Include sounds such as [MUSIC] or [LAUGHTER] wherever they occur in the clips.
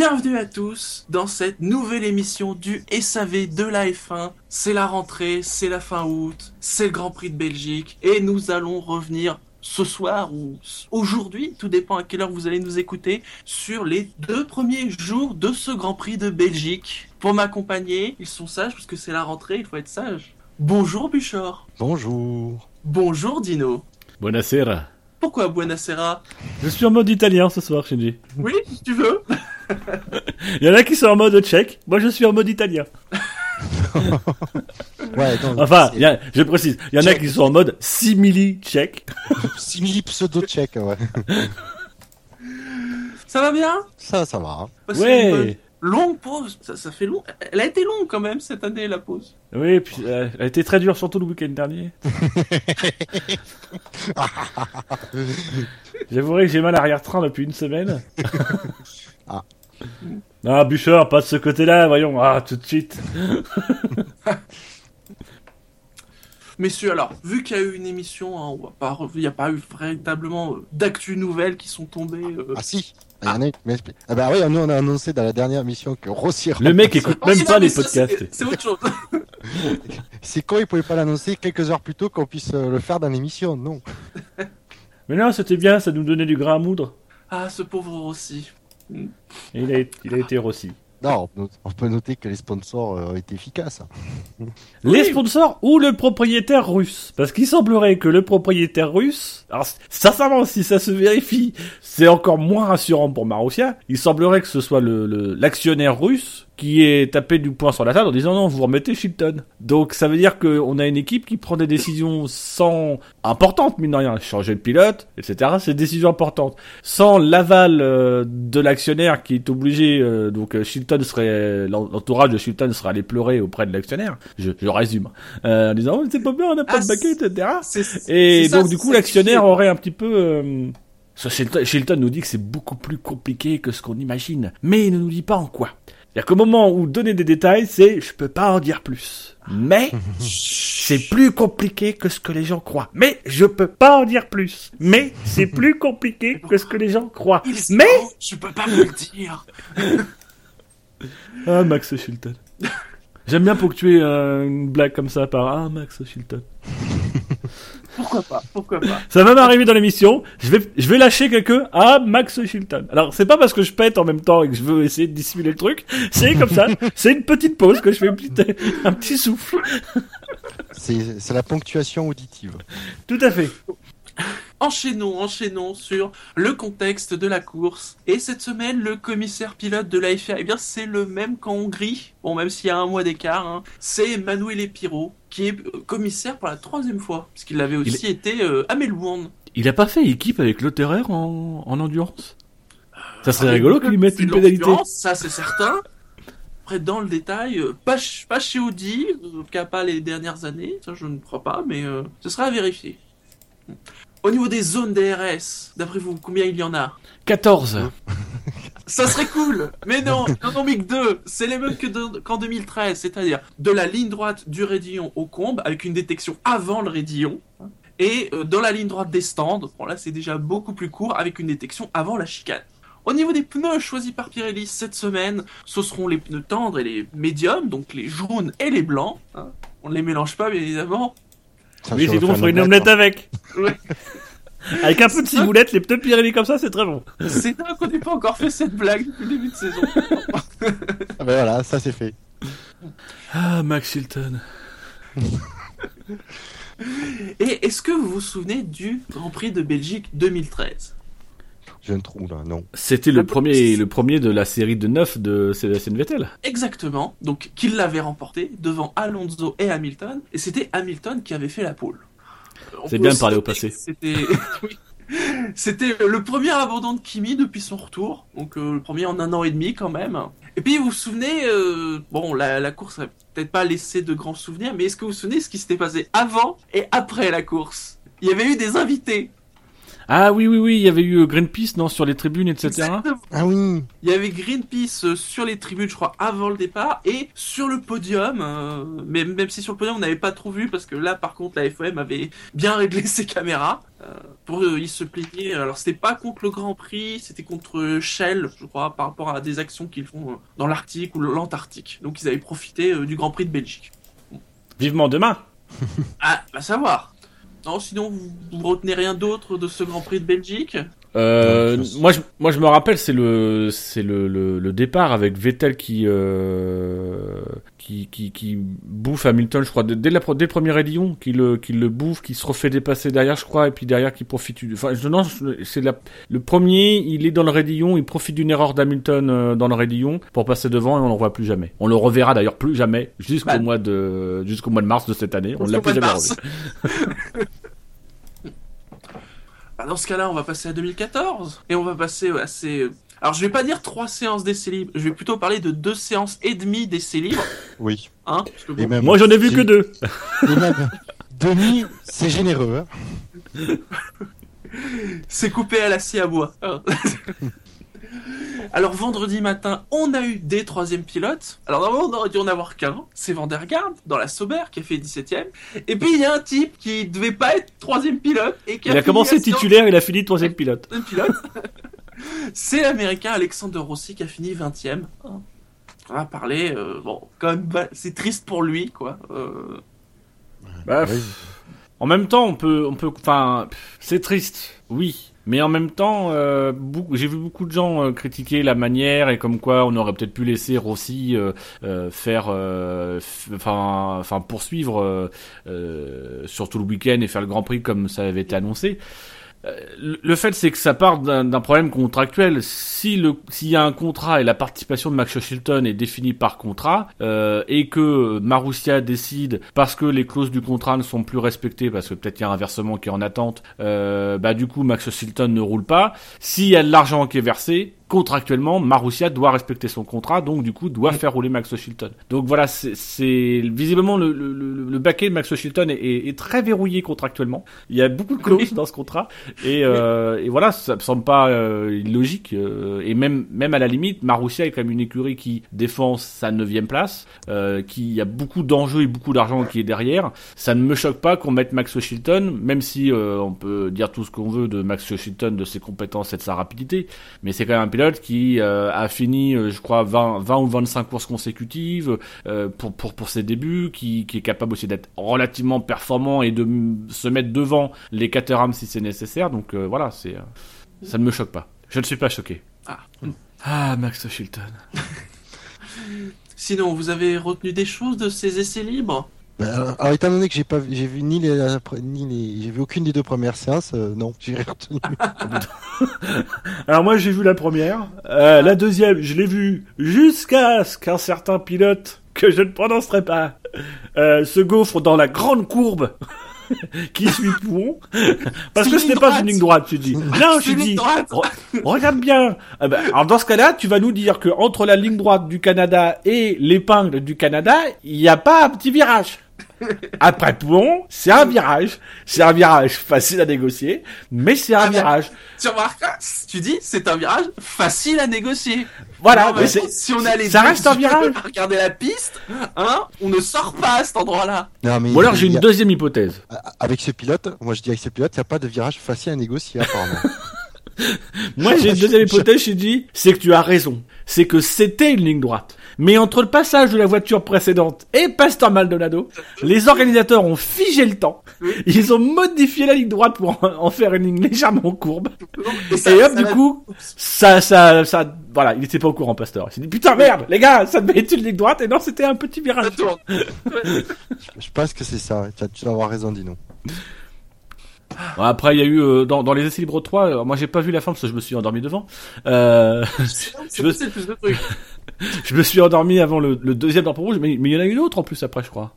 Bienvenue à tous dans cette nouvelle émission du SAV de la F1. C'est la rentrée, c'est la fin août, c'est le Grand Prix de Belgique et nous allons revenir ce soir ou aujourd'hui, tout dépend à quelle heure vous allez nous écouter, sur les deux premiers jours de ce Grand Prix de Belgique. Pour m'accompagner, ils sont sages parce que c'est la rentrée, il faut être sage. Bonjour Buchor. Bonjour. Bonjour Dino. Buonasera. Pourquoi Buonasera? Je suis en mode italien ce soir, Shinji. Oui, si tu veux? [LAUGHS] Il y en a qui sont en mode tchèque, moi je suis en mode italien. [LAUGHS] Ouais, non, Enfin, y a- je précise, il y en a Tchèque. qui sont en mode simili tchèque. [LAUGHS] simili pseudo-tchèque, ouais. Ça va bien? Ça, ça va. une bonne Ouais. Longue pause, ça, ça fait long. Elle a été longue quand même cette année la pause. Oui, puis euh, elle a été très dure, surtout le week-end dernier. J'avouerai que j'ai mal à arrière-train depuis une semaine. Ah. Ah, Bûcheur, pas de ce côté-là, voyons. Ah, tout de suite. [LAUGHS] Messieurs, alors, vu qu'il y a eu une émission, hein, on va pas, rev- il n'y a pas eu véritablement euh, d'actu nouvelles qui sont tombées. euh. Ah si. Il y en a une qui m'explique. Ah bah oui, nous on a annoncé dans la dernière mission que Rossi Le mec écoute Oh, même non, pas mais les ça, podcasts. c'est- C'est autre chose. [LAUGHS] C'est con, il pouvait pas l'annoncer quelques heures plus tôt qu'on puisse euh, le faire dans l'émission, non. [LAUGHS] Mais non, c'était bien, ça nous donnait du grain à moudre. Ah, ce pauvre aussi. Et il a, il a été rossi. Non, on peut- noter que les sponsors euh, ont été efficaces. Les sponsors ou le propriétaire russe Parce qu'il semblerait que le propriétaire russe, alors sincèrement, si ça se vérifie, c'est encore moins rassurant pour Marussia. Il semblerait que ce soit le le- l'actionnaire russe qui est tapé du poing sur la table en disant non, vous remettez Shilton. Donc ça veut dire qu'on a une équipe qui prend des décisions sans importantes, mine de rien, changer le pilote, etc. C'est des décisions importantes, sans l'aval euh, de l'actionnaire qui est obligé. euh, donc euh, Shilton serait l'en- l'entourage de Shilton serait allé pleurer auprès de l'actionnaire. Je, je résume euh, en disant oh, c'est pas bien, on n'a pas Ah, de baquet, etc. Et ça, donc du coup l'actionnaire aurait un petit peu Shilton nous dit que c'est beaucoup plus compliqué que ce qu'on imagine, mais il ne nous dit pas en quoi. C'est-à-dire qu'au moment où donner des détails, c'est je peux pas en dire plus. Mais [LAUGHS] c'est plus compliqué que ce que les gens croient. Mais je peux pas en dire plus. Mais c'est plus compliqué que ce que les gens croient. Mais je peux pas vous le dire. [LAUGHS] ah Max Shilton. J'aime bien ponctuer euh, une blague comme ça par ah Max Shilton. [LAUGHS] Pourquoi pas Pourquoi pas [LAUGHS] Ça va m'arriver dans l'émission. Je vais, je vais lâcher quelqu'un à Max Shilton. Alors, c'est pas parce que je pète en même temps et que je veux essayer de dissimuler le truc. C'est comme ça. [LAUGHS] C'est une petite pause que je fais un petit, un petit souffle. [LAUGHS] C'est c'est la ponctuation auditive. Tout à fait. Enchaînons, enchaînons sur le contexte de la course. Et cette semaine, le commissaire pilote de la FIA, eh bien, c'est le même qu'en Hongrie. Bon, même s'il y a un mois d'écart, hein. c'est Manuel Piro, qui est euh, commissaire pour la troisième fois. Parce qu'il avait aussi été euh, à Melbourne. Il a pas fait équipe avec Lotterer en, en endurance? Ça serait Ah, rigolo qu'il lui mette une pénalité. Ça, c'est certain. Après, dans le détail, euh, pas, pas chez Audi, euh, en tout cas pas les dernières années, ça je ne crois pas, mais euh, ce sera à vérifier. Au niveau des zones DRS, d'après vous, combien il y en a? 14. [LAUGHS] Ça serait cool Mais non, non, non, mais que deux C'est les mêmes qu'en 2013, c'est-à-dire de la ligne droite du raidillon au combe, avec une détection avant le raidillon, hein, et euh, dans la ligne droite des stands, bon là c'est déjà beaucoup plus court, avec une détection avant la chicane. Au niveau des pneus choisis par Pirelli cette semaine, ce seront les pneus tendres et les médiums, donc les jaunes et les blancs. hein. On ne les mélange pas, bien évidemment. Ça, Oui, sinon on ferait une un omelette avec. Ouais. Avec un peu de ciboulette, les pneus Pirelli comme ça, c'est très bon. C'est dingue qu'on n'ait pas encore fait cette blague depuis le début de saison. [LAUGHS] Ah ben voilà, ça c'est fait. Ah, Max Shilton. [LAUGHS] Et est-ce que vous vous souvenez du Grand Prix de Belgique 2013 J'ai un trou là, non. C'était le premier, le premier de la série de 9 de Sébastien Vettel. Exactement, donc qu'il l'avait remporté devant Alonso et Hamilton, et c'était Hamilton qui avait fait la pole. C'est bien de parler au passé. C'était [LAUGHS] oui. C'était le premier abandon de Kimi depuis son retour, donc euh, le premier en un an et demi quand même. Et puis vous vous souvenez, euh, bon la, la course a peut-être pas laissé de grands souvenirs, mais est-ce que vous vous souvenez ce qui s'était passé avant et après la course? Il y avait eu des invités. Ah oui, oui, oui, il y avait eu euh, Greenpeace, non, sur les tribunes, etc. Exactement. Ah oui. Il y avait Greenpeace euh, sur les tribunes, je crois, avant le départ, et sur le podium, euh, mais même si sur le podium on n'avait pas trop vu, parce que là par contre la FOM avait bien réglé [LAUGHS] ses caméras. euh, pour eux, ils se plaignaient. Alors c'était pas contre le Grand Prix, c'était contre Shell, je crois, par rapport à des actions qu'ils font euh, dans l'Arctique ou l'Antarctique. Donc ils avaient profité euh, du Grand Prix de Belgique. Vivement demain. Ah, à savoir. Non, sinon vous, vous retenez rien d'autre de ce Grand Prix de Belgique? Euh, Ouais, moi, je, moi, je me rappelle, c'est le, c'est le, le, le départ avec Vettel qui, euh, qui, qui, qui bouffe Hamilton, je crois, dès, la, pro- dès le premier raidillon, qui le, qui le bouffe, qui se refait dépasser derrière, je crois, et puis derrière qui profite. du- Enfin, je, non, c'est la, le premier, il est dans le raidillon, il profite d'une erreur d'Hamilton euh, dans le raidillon pour passer devant et on le revoit plus jamais. On le reverra d'ailleurs plus jamais jusqu'au Bah. mois de, jusqu'au mois de mars de cette année. On l'a plus jamais revu. [LAUGHS] Bah, dans ce cas-là, on va passer à 2014 et on va passer à ces. Alors, je vais pas dire trois séances d'essais libres, je vais plutôt parler de deux séances et demie d'essais libres, [LAUGHS] Oui. hein, parce que bon, Et même, Moi, j'en ai vu que deux. [LAUGHS] Et même, demi, c'est généreux. Hein. [LAUGHS] c'est coupé à la scie à bois. Alors vendredi matin, on a eu des troisièmes pilotes. Alors normalement, on aurait dû en avoir qu'un. C'est Vandergaard dans la Sauber qui a fait 17ème. Et puis il y a un type qui devait pas être troisième pilote et qui Il a commencé titulaire, il a fini troisième pilote. pilote. [LAUGHS] C'est l'américain Alexander Rossi qui a fini 20ème. On va parler, euh, bon, quand même, bah, c'est triste pour lui, quoi. Euh, Bah, Oui. En même temps, on peut, on peut, enfin, c'est triste, oui. Mais en même temps, euh, j'ai vu beaucoup de gens euh, critiquer la manière et comme quoi on aurait peut-être pu laisser Rossi euh, euh, faire, enfin, enfin poursuivre euh, euh, sur tout le week-end et faire le Grand Prix comme ça avait été annoncé. Euh, le- fait, c'est que ça part d'un problème contractuel. Si le, s'il y a un contrat et la participation de Max Chilton est définie par contrat, euh, et que Marussia décide parce que les clauses du contrat ne sont plus respectées, parce que peut-être il y a un versement qui est en attente, euh, bah du coup Max Chilton ne roule pas. S'il y a de l'argent qui est versé, contractuellement, Marussia doit respecter son contrat, donc du coup doit faire rouler Max Chilton. Donc voilà, c'est- visiblement le, le, le, le baquet de Max Chilton est, est, est très verrouillé contractuellement. Il y a beaucoup de clauses dans ce contrat. Et, euh, et voilà, ça me semble pas euh, illogique. euh, et même, même à la limite, Marussia est quand même une écurie qui défend sa neuvième place, euh, qui a beaucoup d'enjeux et beaucoup d'argent qui est derrière. Ça ne me choque pas qu'on mette Max Chilton, même si euh, on peut dire tout ce qu'on veut de Max Chilton, de ses compétences et de sa rapidité. Mais c'est quand même un pilote qui euh, a fini, euh, je crois, 20, 20 ou 25 courses consécutives euh, pour, pour, pour ses débuts, qui, qui est capable aussi d'être relativement performant et de se mettre devant les Caterham si c'est nécessaire. Donc euh, voilà, c'est euh, ça ne me choque pas. Je ne suis pas choqué. Ah. Ah, Max Chilton. [LAUGHS] Sinon, vous avez retenu des choses de ces essais libres? Ben, alors, étant donné que j'ai pas, vu- j'ai vu ni les, ni les, j'ai vu aucune des deux premières séances, euh, non, j'ai retenu. [LAUGHS] Alors moi j'ai vu la première, Euh, la deuxième je l'ai vue jusqu'à ce qu'un certain pilote que je ne prononcerai pas euh, se gaufre dans la grande courbe [LAUGHS] qui suit Pouon [LAUGHS] parce que ce n'est pas une ligne droite tu dis. Non je dis regarde bien. Ah ben, alors dans ce cas-là tu vas nous dire que entre la ligne droite du Canada et l'épingle du Canada il n'y a pas un petit virage. Après Pouon, c'est un virage. C'est un virage facile à négocier, mais c'est un Ah ben, virage. Tu remarques, tu dis, c'est un virage facile à négocier. Voilà, mais mais si on a les ça reste un virage. la piste, hein, on ne sort pas à cet endroit-là. Non, mais Ou alors j'ai une a- deuxième hypothèse. avec ce pilote, moi je dis avec ce pilote, il n'y a pas de virage facile à négocier apparemment. [LAUGHS] Moi j'ai une [LAUGHS] deuxième hypothèse, j'ai dit, c'est que tu as raison. C'est que c'était une ligne droite. Mais entre le passage de la voiture précédente et Pastor Maldonado, les organisateurs ont figé le temps. Ils ont modifié la ligne droite pour en- faire une ligne légèrement courbe. Et, ça- Et hop, ça du va- coup, ça, ça, ça, voilà, il était pas au courant, Pasteur. Il s'est dit, putain, merde, les gars, ça devait être une ligne droite, et non, c'était un petit virage. ça tourne. je pense que c'est ça, tu as- tu dois avoir raison, Dino. Après, il y a eu, euh, dans, dans les essais libres 3, euh, moi j'ai pas vu la fin parce que je me suis endormi devant. Euh, [LAUGHS] plus de trucs. [LAUGHS] je me suis endormi avant le, le deuxième drapeau rouge, mais, mais il y en a eu d'autres en plus après, je crois.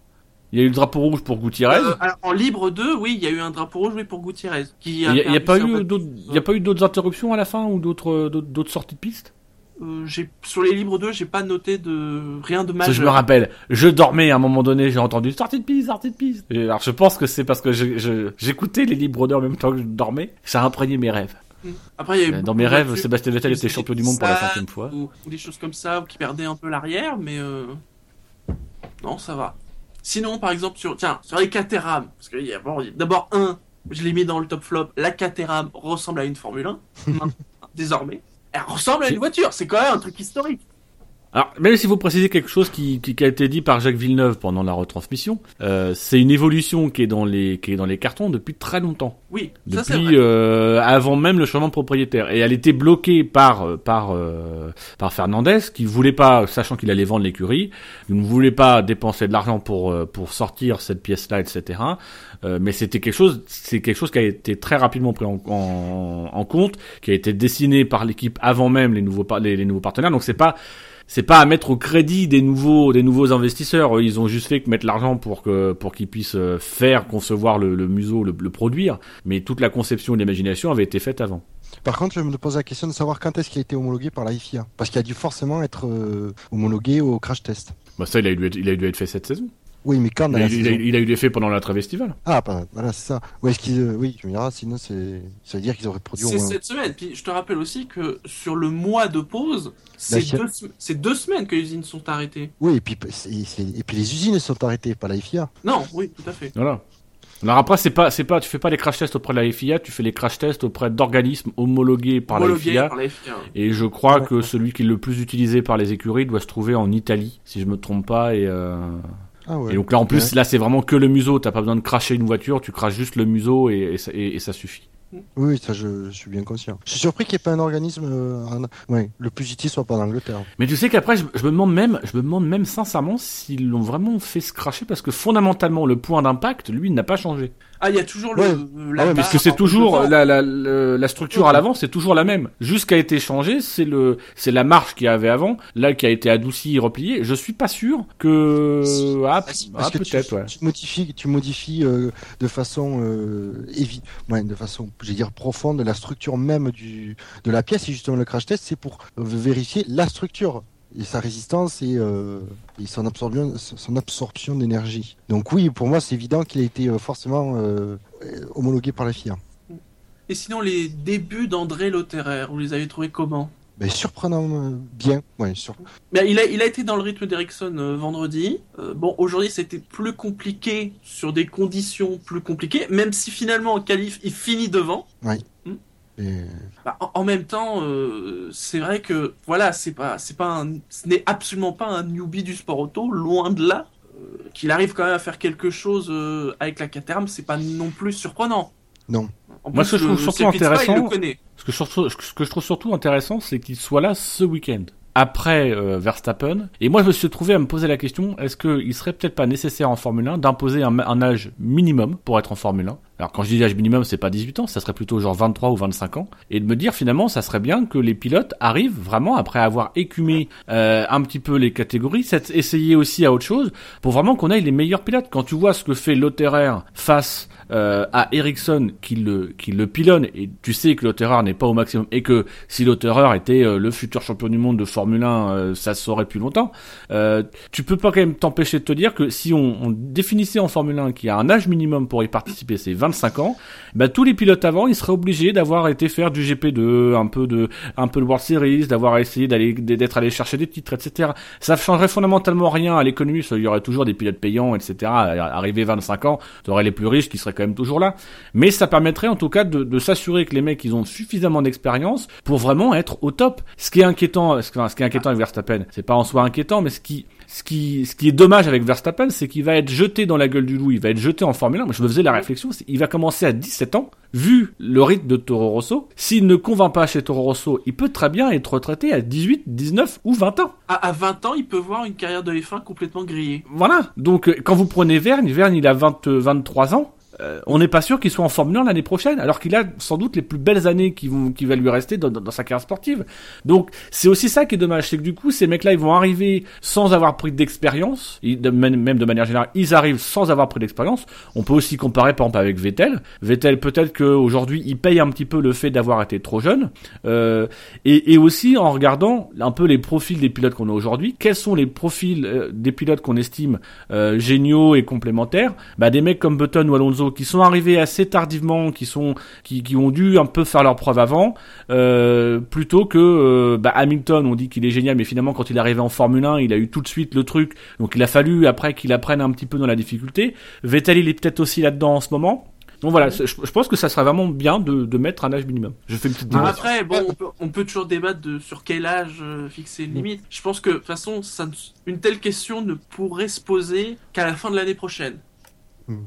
Il y a eu le drapeau rouge pour Gutiérrez. Euh, alors, en libre 2, oui, il y a eu un drapeau rouge oui, pour Gutiérrez. Il y a, a pas eu d'autres, il y a pas eu d'autres interruptions à la fin ou d'autres, d'autres sorties de piste? Euh, sur les libres 2, j'ai pas noté de rien de majeur. je me rappelle, je dormais à un moment donné, j'ai entendu sortie de piste, sortie de piste. Et alors je pense que c'est parce que j'écoutais les libres d'heure en même temps que je dormais. Ça a imprégné mes rêves. Après, il y a eu Dans mes rêves, Sébastien Vettel était champion du monde pour la cinquième fois. Ou, ou des choses comme ça, ou qui perdaient un peu l'arrière, mais euh... non, ça va. Sinon, par exemple, sur tiens, sur les Caterham, parce qu'il y a bon, d'abord un, je l'ai mis dans le top flop, la Caterham ressemble à une Formule 1, [LAUGHS] maintenant, désormais. Elle ressemble à une voiture, c'est quand même un truc historique. Alors, même si vous précisez quelque chose qui, qui, qui a été dit par Jacques Villeneuve pendant la retransmission, euh, c'est une évolution qui est dans les qui est dans les cartons depuis très longtemps, Oui, ça c'est depuis vrai. euh, avant même le changement de propriétaire. Et elle était bloquée par euh, par euh, par Fernandez qui voulait pas, sachant qu'il allait vendre l'écurie, il ne voulait pas dépenser de l'argent pour euh, pour sortir cette pièce-là, etc. Euh, mais c'était quelque chose, c'est quelque chose qui a été très rapidement pris en, en, en compte, qui a été dessiné par l'équipe avant même les nouveaux les nouveaux partenaires. Donc c'est pas c'est pas à mettre au crédit des nouveaux des nouveaux investisseurs. Ils ont juste fait que mettre l'argent pour que pour qu'ils puissent euh, faire concevoir le, le museau, le, le produire. Mais toute la conception et l'imagination avait été faite avant. Par contre, je me pose la question de savoir quand est-ce qu'il a été homologué par la FIA. Parce qu'il a dû forcément être euh, homologué au crash test. Bah ça, il a dû être, il a dû être fait cette saison. Oui, mais quand dans Il il a- saison il a eu l'effet pendant la trêve estivale. Ah, pardon, voilà, c'est ça. Ouais, est-ce qu'ils, euh, oui, tu me diras, sinon c'est, ça veut dire qu'ils auraient produit au C'est moins. cette semaine. Puis je te rappelle aussi que sur le mois de pause, c'est deux, sem- c'est deux semaines que les usines sont arrêtées. Oui, et puis, c'est- c'est- et puis les usines sont arrêtées, pas la FIA. Non, oui, tout à fait. Voilà. Alors après, c'est pas, c'est pas, tu fais pas les crash tests auprès de la FIA, tu fais les crash tests auprès d'organismes homologués par Homologué la FIA. par la FIA. Et je crois Ouais. que celui qui est le plus utilisé par les écuries doit se trouver en Italie, si je me trompe pas. Et, euh, Ah ouais. et donc là, en plus, Ouais. là, c'est vraiment que le museau. T'as pas besoin de cracher une voiture, tu craches juste le museau et, et ça, et- et ça suffit. Oui, ça, je, je suis bien conscient. Je suis surpris qu'il n'y ait pas un organisme, euh, ouais, le plus soit pas en Angleterre. Mais tu sais qu'après, je, je me demande même, je me demande même sincèrement s'ils l'ont vraiment fait se cracher parce que fondamentalement, le point d'impact, lui, n'a pas changé. Ah, il y a toujours Ouais. le. la Ah ouais, barre Parce que c'est toujours la, la, la, la structure à l'avant, c'est toujours la même. Juste qui a été changé, c'est le, c'est la marche qu'il y avait avant, là qui a été adoucie et repliée. Je suis pas sûr que ah, Ah, peut-être tu, ouais. tu modifies, tu modifies euh, de façon euh, évi- ouais, de façon, je vais dire profonde, la structure même du de la pièce. Et justement, le crash test, c'est pour euh, vérifier la structure et sa résistance et, euh, et son absorption, son absorption d'énergie. Donc oui, pour moi, c'est évident qu'il a été euh, forcément euh, homologué par la FIA. Et sinon, les débuts d'André Lotterer, vous les avez trouvés comment? Mais surprenant euh, bien, ouais, sur... Mais il a, il a été dans le rythme d'Ericsson euh, vendredi. Euh, bon, aujourd'hui, c'était plus compliqué sur des conditions plus compliquées, même si finalement en qualif, il finit devant. Et- Bah, en, en même temps, euh, c'est vrai que voilà, c'est pas, c'est pas, un, ce n'est absolument pas un newbie du sport auto, loin de là. Euh, Qu'il arrive quand même à faire quelque chose euh, avec la Caterham, c'est pas non plus surprenant. Non. En Moi, plus, ce que je le- trouve surtout intéressant-. Ce que, je ce que je trouve surtout intéressant, c'est qu'il soit là ce week-end. Après euh, Verstappen. Et moi, je me suis trouvé à me poser la question, est-ce qu'il serait peut-être pas nécessaire en Formule 1 d'imposer un, un âge minimum pour être en Formule 1 Alors quand je dis âge minimum, c'est pas 18 ans, ça serait plutôt genre 23 ou 25 ans. Et de me dire finalement, ça serait bien que les pilotes arrivent vraiment, après avoir écumé euh, un petit peu les catégories, essayer aussi à autre chose, pour vraiment qu'on ait les meilleurs pilotes. Quand tu vois ce que fait Lotterer face euh, à Ericsson qui le, qui le pilonne, et tu sais que Lotterer n'est pas au maximum, et que si Lotterer était euh, le futur champion du monde de Formule 1, euh, ça se saurait depuis longtemps, euh, tu peux pas quand même t'empêcher de te dire que si on, on définissait en Formule 1 qu'il y a un âge minimum pour y participer, c'est 25 ans, bah, tous les pilotes avant, ils seraient obligés d'avoir été faire du GP2, un peu de, un peu de World Series, d'avoir essayé d'aller, d'être allé chercher des titres, etc. Ça changerait fondamentalement rien à l'économie, il y aurait toujours des pilotes payants, etc. Arrivé 25 ans, t'aurais les plus riches qui seraient quand même toujours là. Mais ça permettrait en tout cas de, de s'assurer que les mecs, ils ont suffisamment d'expérience pour vraiment être au top. Ce qui est inquiétant, ce qui ce qui est inquiétant avec Verstappen, c'est pas en soi inquiétant, mais ce qui, ce qui, ce qui est dommage avec Verstappen, c'est qu'il va être jeté dans la gueule du loup, il va être jeté en Formule 1. Moi, je me faisais la réflexion, il va commencer à 17 ans, vu le rythme de Toro Rosso. S'il ne convainc pas chez Toro Rosso, il peut très bien être retraité à 18, 19 ou 20 ans. À, à 20 ans, il peut voir une carrière de F1 complètement grillée. Voilà. Donc, euh, quand vous prenez Vergne, Vergne, il a 20, euh, 23 ans. Euh, on n'est pas sûr qu'il soit en Formule 1 l'année prochaine, alors qu'il a sans doute les plus belles années qui vont, qui va lui rester dans, sa carrière sportive. Donc c'est aussi ça qui est dommage, c'est que du coup ces mecs-là ils vont arriver sans avoir pris d'expérience, même de manière générale ils arrivent sans avoir pris d'expérience. On peut aussi comparer par exemple avec Vettel. Vettel peut-être qu'aujourd'hui il paye un petit peu le fait d'avoir été trop jeune, euh, et, aussi en regardant un peu les profils des pilotes qu'on a aujourd'hui, quels sont les profils euh, des pilotes qu'on estime géniaux et complémentaires? Bah, Des mecs comme Button ou Alonso qui sont arrivés assez tardivement, qui sont qui, qui ont dû un peu faire leur preuve avant, euh, plutôt que euh, bah, Hamilton, on dit qu'il est génial, mais finalement quand il est arrivé en Formule 1, il a eu tout de suite le truc, donc il a fallu après qu'il apprenne un petit peu dans la difficulté. Vettel, il est peut-être aussi là-dedans en ce moment. Donc voilà, je, je pense que ça serait vraiment bien de, de mettre un âge minimum. Je fais une petite. Après, bon, on peut, on peut toujours débattre de sur quel âge euh, fixer une limite. Je pense que, de toute façon, ça, une telle question ne pourrait se poser qu'à la fin de l'année prochaine.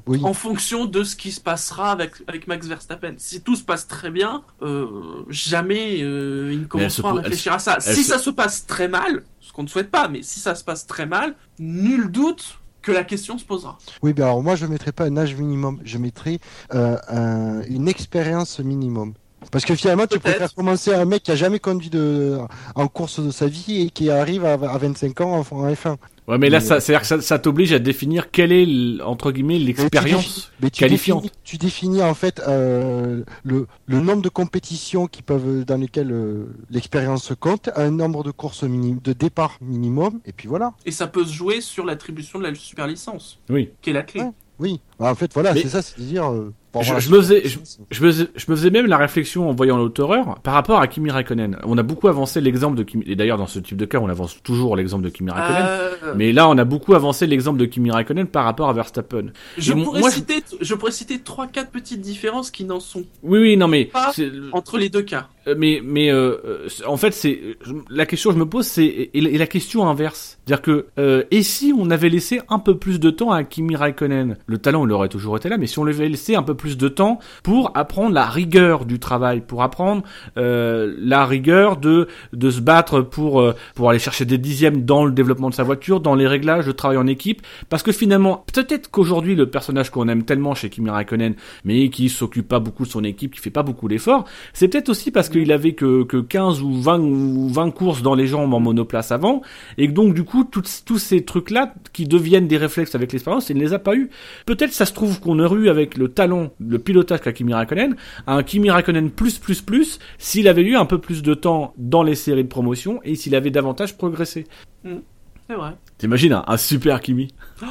Oui. En fonction de ce qui se passera avec, avec Max Verstappen. Si tout se passe très bien, euh, jamais euh, il ne commencera à réfléchir à ça. Si se- ça se passe très mal, ce qu'on ne souhaite pas, mais si ça se passe très mal, nul doute que la question se posera. Oui, ben alors moi je mettrais pas un âge minimum, je mettrais euh, un- une expérience minimum. Parce que finalement, tu préfères commencer un mec qui a jamais conduit de, en course de sa vie et qui arrive à, à 25 ans en, en F1. Ouais, mais là, Mais- ça, c'est-à-dire que ça, ça t'oblige à définir quelle est, entre guillemets, l'expérience qualifiante. définis, tu définis en fait euh, le, le nombre de compétitions qui peuvent dans lesquelles euh, l'expérience compte, un nombre de courses minim, de départ minimum, et puis voilà. Et ça peut se jouer sur l'attribution de la super licence, Oui. qui est la clé. Ouais. Oui, Bah, en fait voilà, Mais- c'est ça, c'est dire. euh, pour Je, me faisais, je, me faisais, je me faisais même la réflexion en voyant l'auteur par rapport à Kimi Raikkonen. On a beaucoup avancé l'exemple de Kimi, et d'ailleurs dans ce type de cas, on avance toujours l'exemple de Kimi Raikkonen. Euh, Mais là, on a beaucoup avancé l'exemple de Kimi Raikkonen par rapport à Verstappen. je, et pourrais moi, citer, je pourrais citer trois, quatre petites différences qui n'en sont Oui, oui, non, mais Pas entre les deux cas. Euh, mais mais euh, euh, en fait c'est la question que je me pose c'est et, et la question inverse c'est-à-dire que euh, et si on avait laissé un peu plus de temps à Kimi Raikkonen le talent il aurait toujours été là mais si on lui avait laissé un peu plus de temps pour apprendre la rigueur du travail pour apprendre euh, la rigueur de de se battre pour euh, pour aller chercher des dixièmes dans le développement de sa voiture dans les réglages de travail en équipe parce que finalement peut-être qu'aujourd'hui le personnage qu'on aime tellement chez Kimi Raikkonen mais qui s'occupe pas beaucoup de son équipe qui fait pas beaucoup d'efforts c'est peut-être aussi parce qu'il avait que, que 15 ou 20 ou 20 courses dans les jambes en monoplace avant, et donc du coup, toutes- tous ces trucs-là qui deviennent des réflexes avec l'expérience, il ne les a pas eu. Peut-être ça se trouve qu'on aurait eu avec le talent, le pilotage qu'a Kimi Raikkonen, un Kimi Raikkonen plus plus plus, s'il avait eu un peu plus de temps dans les séries de promotion et s'il avait davantage progressé. C'est vrai. T'imagines un, un super Kimi [GASPS]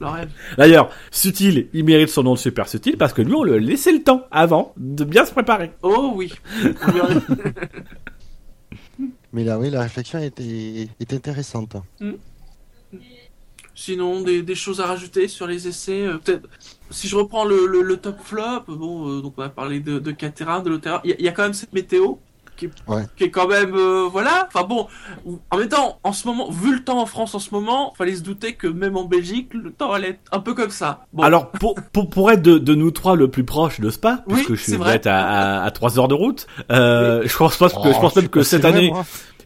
Le rêve. D'ailleurs, Sutil, il mérite son nom de super Sutil parce que lui, on lui a laissé le temps avant de bien se préparer. Oh oui. [LAUGHS] Mais là, oui, la réflexion est, est, intéressante. Sinon, des, des choses à rajouter sur les essais. euh, Peut-être. Si je reprends le, le, le top flop, bon, euh, donc on a parlé de, de Caterham, de l'Otera. Il y, a- il y a quand même cette météo qui est, Ouais. qui est quand même, euh, voilà. Enfin bon, en même temps, en ce moment, vu le temps en France en ce moment, fallait se douter que même en Belgique, le temps allait être un peu comme ça. Bon, Alors, pour, pour, pour être de, de nous trois le plus proche de Spa, Oui, puisque je suis vrai. à, à, à 3 heures de route, euh, je pense pas que, je pense Oh, même que cette année.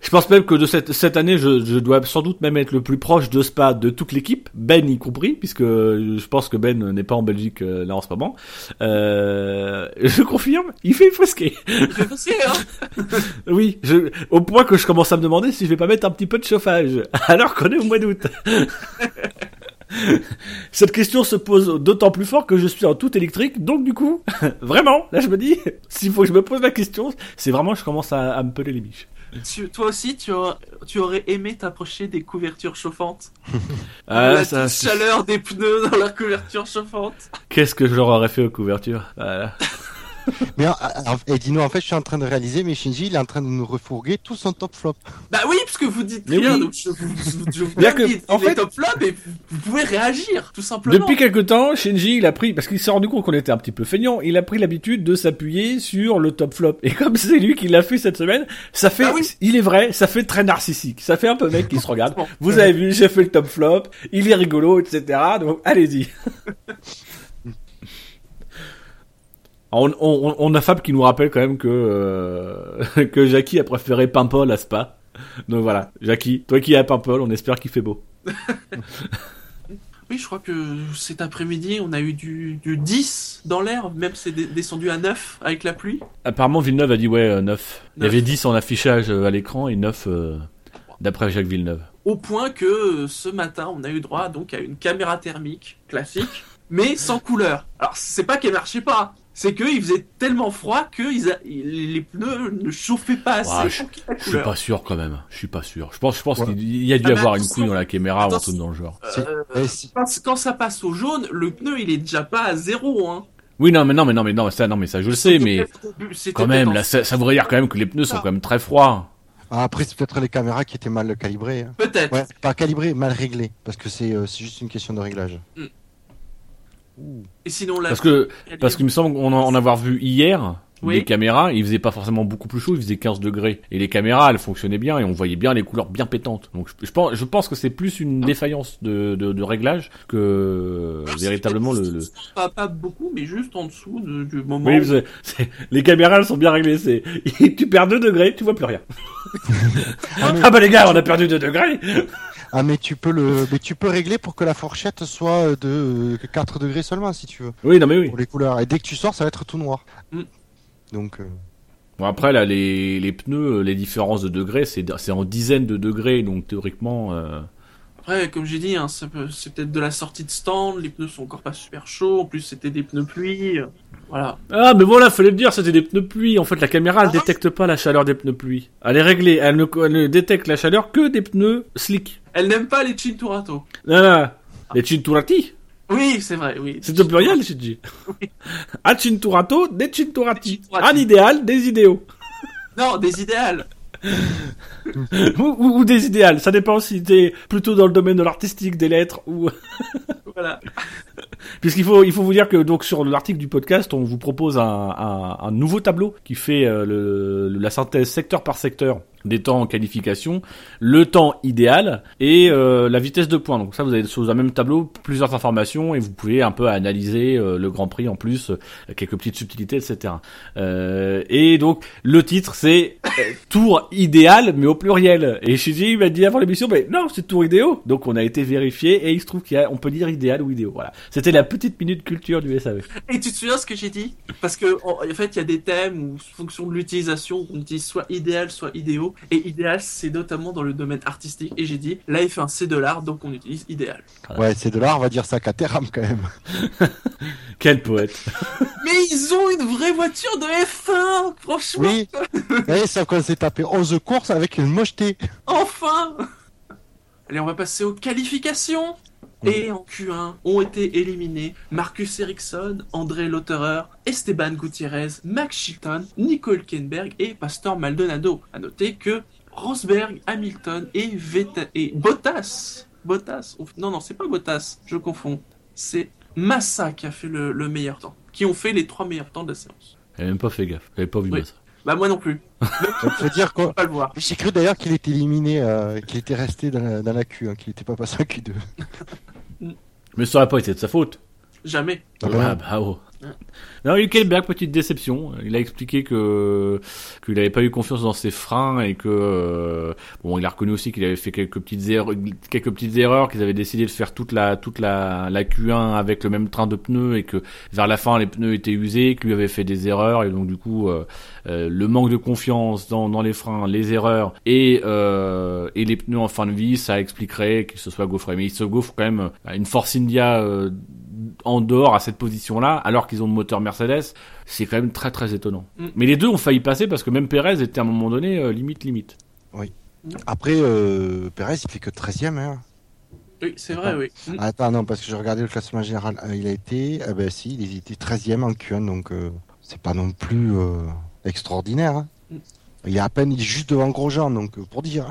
Je pense même que de cette, cette année, je, je dois sans doute même être le plus proche de Spa de toute l'équipe, Ben y compris, puisque je pense que Ben n'est pas en Belgique euh, là en ce moment. Euh, je confirme, il fait frisquer. hein. [LAUGHS] Oui, je, au point que je commence à me demander si je vais pas mettre un petit peu de chauffage, alors qu'on est au mois d'août. [LAUGHS] Cette question se pose d'autant plus fort que je suis en tout électrique, donc du coup, [LAUGHS] vraiment, là je me dis, s'il faut que je me pose la question, c'est vraiment que je commence à, à me peler les biches. Tu- toi aussi, tu, aurais- tu aurais aimé t'approcher des couvertures chauffantes. [LAUGHS] Ah, la ça, chaleur des pneus dans la couverture chauffante. qu'est-ce que je leur aurais fait aux couvertures Voilà. [LAUGHS] Mais en- en- et dis-nous, en fait, je suis en train de réaliser, mais Shinji, il est en train de nous refourguer tout son top flop. Bah oui, parce que vous dites Mais rien, oui. donc je, vous- je, je [LAUGHS] vous Bien que, en il est fait- top flop et vous, pouvez réagir, tout simplement. Depuis quelque temps, Shinji, il a pris, parce qu'il s'est rendu compte qu'on était un petit peu feignant, il a pris l'habitude de s'appuyer sur le top flop. Et comme c'est lui qui l'a fait cette semaine, ça fait, Ah oui. il est vrai, ça fait très narcissique. Ça fait un peu mec qui se regarde. Vous avez vu, j'ai fait le top flop, il est rigolo, etc. Donc, allez-y. [LAUGHS] On, on, on a Fab qui nous rappelle quand même que, euh, [LAUGHS] que Jackie a préféré Paimpol à Spa. Donc voilà, Jackie, toi qui es à Paimpol, on espère qu'il fait beau. [LAUGHS] Oui, je crois que cet après-midi, on a eu du, du 10 dans l'air, même c'est descendu à 9 avec la pluie. Apparemment, Villeneuve a dit ouais, euh, 9. Il y avait 10 en affichage euh, à l'écran et 9 euh, d'après Jacques Villeneuve. Au point que ce matin, on a eu droit donc à une caméra thermique classique, mais sans couleur. Alors, c'est pas qu'elle marchait pas, c'est qu'il faisait tellement froid que ils a- les pneus ne chauffaient pas assez Ouais, je- suis pas sûr quand même. Je suis pas sûr. Je pense, je pense Ouais. qu'il y a dû Ah, mais avoir une couille dans la caméra ou un truc dans le genre. Euh, ouais, si- quand, ça passe au jaune, le pneu il est déjà pas à zéro. Hein. Oui, non, mais non, mais non, mais non, ça, non, mais ça, je le sais, mais quand même, là, ça, ça voudrait dire quand même que les pneus sont quand même très froids. Ah, Après, c'est peut-être les caméras qui étaient mal calibrées. hein. Peut-être. Ouais, pas calibrées, mal réglées. Parce que c'est euh, c'est juste une question de réglage. Et sinon là. Parce que, parce qu'il me semble qu'on en, en avoir vu hier, Oui. les caméras, il faisait pas forcément beaucoup plus chaud, il faisait 15 degrés. Et les caméras, elles fonctionnaient bien et on voyait bien les couleurs bien pétantes. Donc, je, je pense, je pense que c'est plus une défaillance de, de, de réglage que véritablement le, le... Pas, pas beaucoup, mais juste en dessous de- du moment. Oui, où- c'est- c'est- les caméras elles sont bien réglées. C'est [LAUGHS] tu perds 2 degrés, tu vois plus rien. Ah, mais, Ah bah les gars, on a perdu 2 degrés. Ah, mais tu peux le, mais tu peux régler pour que la fourchette soit euh, de euh, 4 degrés seulement, si tu veux, Oui, non mais oui. pour les couleurs. Et dès que tu sors, ça va être tout noir. Mm. Donc, euh, Bon après là les, les pneus, les différences de degrés, c'est c'est en dizaines de degrés, donc théoriquement. euh, Après, comme j'ai dit, hein, c'est peut-être de la sortie de stand, les pneus sont encore pas super chauds, en plus c'était des pneus pluie. euh, Voilà. Ah mais voilà, fallait le dire, c'était des pneus pluie. En fait, la caméra elle détecte pas la chaleur des pneus pluie. Elle est réglée, elle ne, elle ne détecte la chaleur que des pneus slick. Elle n'aime pas les Cinturato. Non, non. Les Cinturati, Oui, c'est vrai, oui. c'est au pluriel, j'ai dit. A Cinturato, des. Cinturati. Un idéal, des idéaux. Non, des idéales. [LAUGHS] ou, ou- ou des idéales, ça dépend si t'es plutôt dans le domaine de l'artistique, des lettres, ou... [LAUGHS] Voilà. Puisqu'il faut, il faut vous dire que donc sur l'article du podcast, on vous propose un, un, un nouveau tableau qui fait euh, le, la synthèse secteur par secteur des temps en qualification, le temps idéal et euh, la vitesse de pointe. Donc ça, vous avez sur un même tableau plusieurs informations et vous pouvez un peu analyser euh, le Grand Prix en plus, euh, quelques petites subtilités, etc. Euh, et donc le titre c'est euh, Tour idéal mais au pluriel. Et Shinji m'a dit avant l'émission, mais non, c'est Tour idéaux. Donc on a été vérifié et il se trouve qu'on peut dire idéal ou idéaux. Voilà. C'était la petite minute culture du SAV. Et tu te souviens ce que j'ai dit? Parce que en en fait, il y a des thèmes où, fonction de l'utilisation, on utilise soit idéal, soit Et idéal, c'est notamment dans le domaine artistique. Et j'ai dit, là, il fait un C de l'art, donc on utilise idéal. ouais, c'est de l'art, on va dire ça Caterham quand même. [LAUGHS] Quel poète. [LAUGHS] Mais ils ont une vraie voiture de F1 Franchement, Oui. [LAUGHS] Et ça qu'on s'est tapé 11 courses avec une mocheté. enfin Allez, on va passer aux qualifications. Et en Q1 ont été éliminés Marcus Ericsson, André Lotterer, Esteban Gutiérrez, Max Chilton, Nico Hülkenberg et Pastor Maldonado. À noter que Rosberg, Hamilton et, Veta- et Bottas, Bottas, non non c'est pas Bottas, je confonds, c'est Massa qui a fait le, le meilleur temps, qui ont fait les trois meilleurs temps de la séance. J'avais même pas fait gaffe. J'avais pas vu Oui. ça. Bah moi non plus, [LAUGHS] Ça veut dire quoi pas le voir. J'ai cru d'ailleurs qu'il était éliminé, euh, qu'il était resté dans la, dans la queue, hein, qu'il n'était pas passé à Q2. [LAUGHS] Mais ça aurait pas été de sa faute. Jamais. Ah Ah Non, Hülkenberg, petite déception. Il a expliqué que qu'il avait pas eu confiance dans ses freins et que euh, bon, il a reconnu aussi qu'il avait fait quelques petites erreurs, quelques petites erreurs, qu'ils avaient décidé de faire toute la toute la la Q1 avec le même train de pneus et que vers la fin les pneus étaient usés, que lui avait fait des erreurs et donc du coup euh, euh, le manque de confiance dans dans les freins, les erreurs et euh, et les pneus en fin de vie, ça expliquerait qu'il se soit gaufré. Mais il se gaufre quand même à une Force India euh, en dehors à cette position-là, alors qu'ils ont le moteur Mercedes, c'est quand même très très étonnant. Mm. Mais les deux ont failli passer parce que même Perez était à un moment donné euh, limite limite. Après, euh, Perez, il fait que 13ème. Hein. Oui, c'est vrai, oui. Mm. Attends, non, parce que j'ai regardé le classement général. Euh, il a été, eh ben si, il était 13ème en Q1, donc euh, c'est pas non plus euh, extraordinaire. hein. Mm. Il est à peine il est juste devant Grosjean, donc euh, pour dire.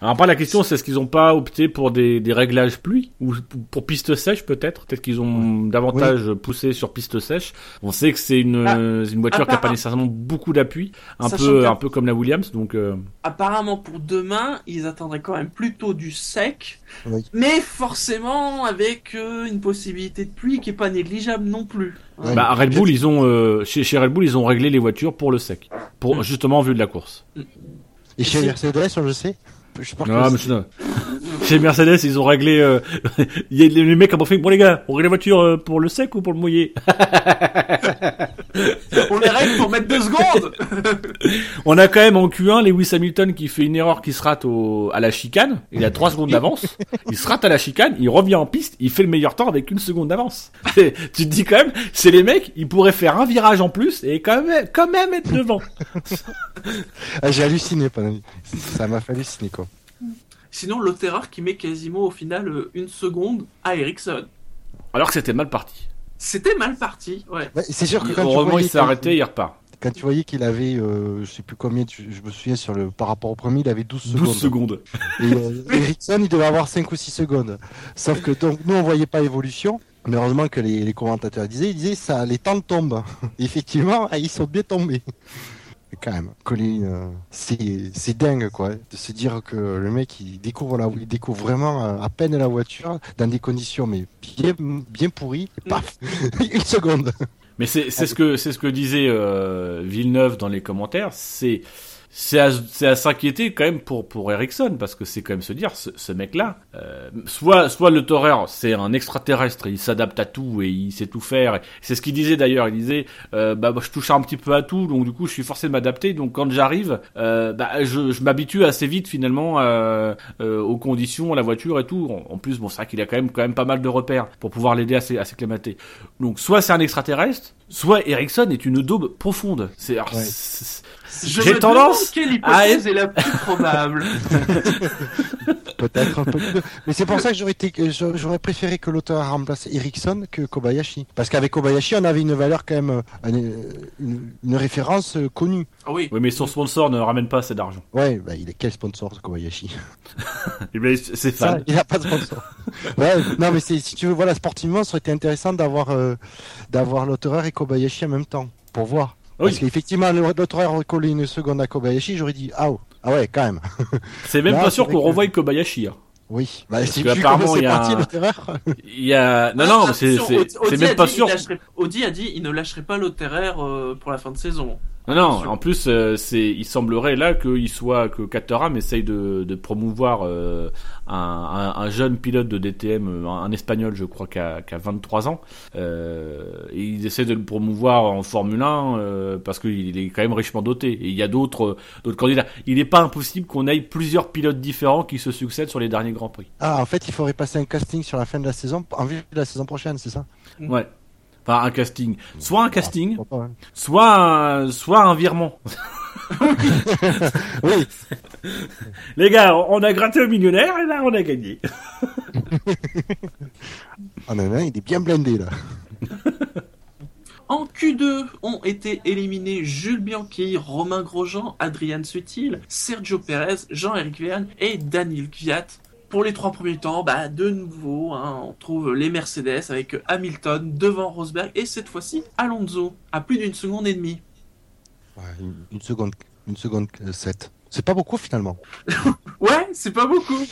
Alors après la question c'est est-ce qu'ils ont pas opté pour des, des réglages pluie ou pour piste sèche peut-être? Peut-être qu'ils ont davantage poussé sur piste sèche. On sait que c'est une, Ah, une voiture qui a pas apparemment- nécessairement beaucoup d'appui, un peu un peu comme la Williams donc euh, Apparemment, pour demain, ils attendraient quand même plutôt du sec, Oui. mais forcément avec euh, une possibilité de pluie qui est pas négligeable non plus. Ouais. bah Red Bull ils ont euh, chez chez Red Bull ils ont réglé les voitures pour le sec, pour Mm. justement en vue de la course. Et chez. Mercedes, on le sait? Non, que mais c'est- [LAUGHS] chez Mercedes, ils ont réglé. euh, [LAUGHS] Il y a les mecs qui ont fait bon les gars, on règle la voiture euh, pour le sec ou pour le mouillé? [LAUGHS] On les règle pour mettre deux secondes On a quand même en Q1 Lewis Hamilton qui fait une erreur qui se rate au, à la chicane. Il a 3 secondes d'avance. Il se rate à la chicane, il revient en piste, il fait le meilleur temps avec une seconde d'avance. Et Tu te dis quand même, c'est les mecs, ils pourraient faire un virage en plus et quand même, quand même être devant. Ah, j'ai halluciné pendant. Ça m'a fait halluciner quoi. Sinon, Lotterer qui met quasiment au final euh, une seconde à Ericsson. Alors que c'était mal parti. C'était mal parti, ouais. Ouais, c'est sûr que Il- quand tu voyais il s'est qu'il- arrêté, il repart. Quand tu voyais qu'il avait, euh, je sais plus combien, tu- je me souviens sur le par rapport au premier, il avait 12 12 secondes. secondes. Et euh, [LAUGHS] Ericsson, il devait avoir 5 ou 6 secondes. Sauf que donc nous on voyait pas évolution. Mais heureusement que les, les commentateurs disaient, ils disaient ça, les temps tombent. [LAUGHS] Effectivement, ils sont bien tombés. Quand même, Colin, euh, c'est c'est dingue quoi, de se dire que le mec il découvre la, il découvre vraiment euh, à peine la voiture dans des conditions mais bien bien pourries. Et paf, [LAUGHS] une seconde. Mais c'est c'est ce que c'est ce que disait euh, Villeneuve dans les commentaires. C'est c'est à, à s'inquiéter quand même pour pour Ericsson parce que c'est quand même se dire ce, ce mec-là, euh, soit soit le Torrer c'est un extraterrestre, il s'adapte à tout et il sait tout faire. C'est ce qu'il disait d'ailleurs. Il disait euh, bah moi, je touche un petit peu à tout, donc du coup je suis forcé de m'adapter. Donc quand j'arrive, euh, bah je, je m'habitue assez vite finalement euh, euh, aux conditions, à la voiture et tout. En, en plus bon c'est vrai qu'il a quand même quand même pas mal de repères pour pouvoir l'aider à s'acclimater. Donc soit c'est un extraterrestre, soit Ericsson est une daube profonde. C'est Ouais. J'ai tendance quelle à hypothèse est la plus probable. [LAUGHS] Peut-être un peu plus. Mais c'est pour ça que j'aurais été, préféré que l'auteur remplace Ericsson que Kobayashi. Parce qu'avec Kobayashi, on avait une valeur quand même, euh, une, référence euh, connue. Ah oui. oui mais son sponsor ne ramène pas assez d'argent. Ouais, bah, il est quel sponsor Kobayashi? [LAUGHS] C'est Ça, fan. il a pas de sponsor. ouais, non mais si tu veux, voilà, sportivement, ça aurait été intéressant d'avoir, euh, d'avoir l'auteur et Kobayashi en même temps, pour voir. Parce Oui. qu'effectivement, l'auteur aurait collé une seconde à Kobayashi, j'aurais dit, ah, oh, ah ouais, quand même. [LAUGHS] C'est même Là, pas sûr qu'on que- revoie Kobayashi. hein. Oui. Bah, c'est que vu apparemment, il y a un-. [LAUGHS] Il y a non non mais c'est même pas dit, sûr. lâcherait- Audi a dit il ne lâcherait pas l'Otterer euh, pour la fin de saison. Non, non, en plus, euh, c'est, il semblerait là qu'il soit, que Caterham essaye de, de promouvoir euh, un, un, un jeune pilote de DTM, euh, un, un espagnol, je crois, qui a, qui a 23 ans. Euh, et ils essaient de le promouvoir en Formule 1 euh, parce qu'il est quand même richement doté. Et il y a d'autres, d'autres candidats. Il n'est pas impossible qu'on ait plusieurs pilotes différents qui se succèdent sur les derniers grands prix. Ah, en fait, il faudrait passer un casting sur la fin de la saison, en vue de la saison prochaine, c'est ça? Ouais. Enfin, un casting. Soit un casting, pas, hein. soit un, soit un virement. Oui, [LAUGHS] Les gars, on a gratté au millionnaire et là, on a gagné. oh, non, non, il est bien blindé là. [LAUGHS] En Q2 ont été éliminés Jules Bianchi, Romain Grosjean, Adrian Sutil, Sergio Perez, Jean-Éric Vergne et Daniel Kvyat. Pour les trois premiers temps, bah, de nouveau, hein, on trouve les Mercedes avec Hamilton devant Rosberg et cette fois-ci Alonso à plus d'une seconde et demie. Ouais, une, une seconde, une seconde 7. C'est pas beaucoup finalement. [LAUGHS] Ouais, c'est pas beaucoup. [LAUGHS]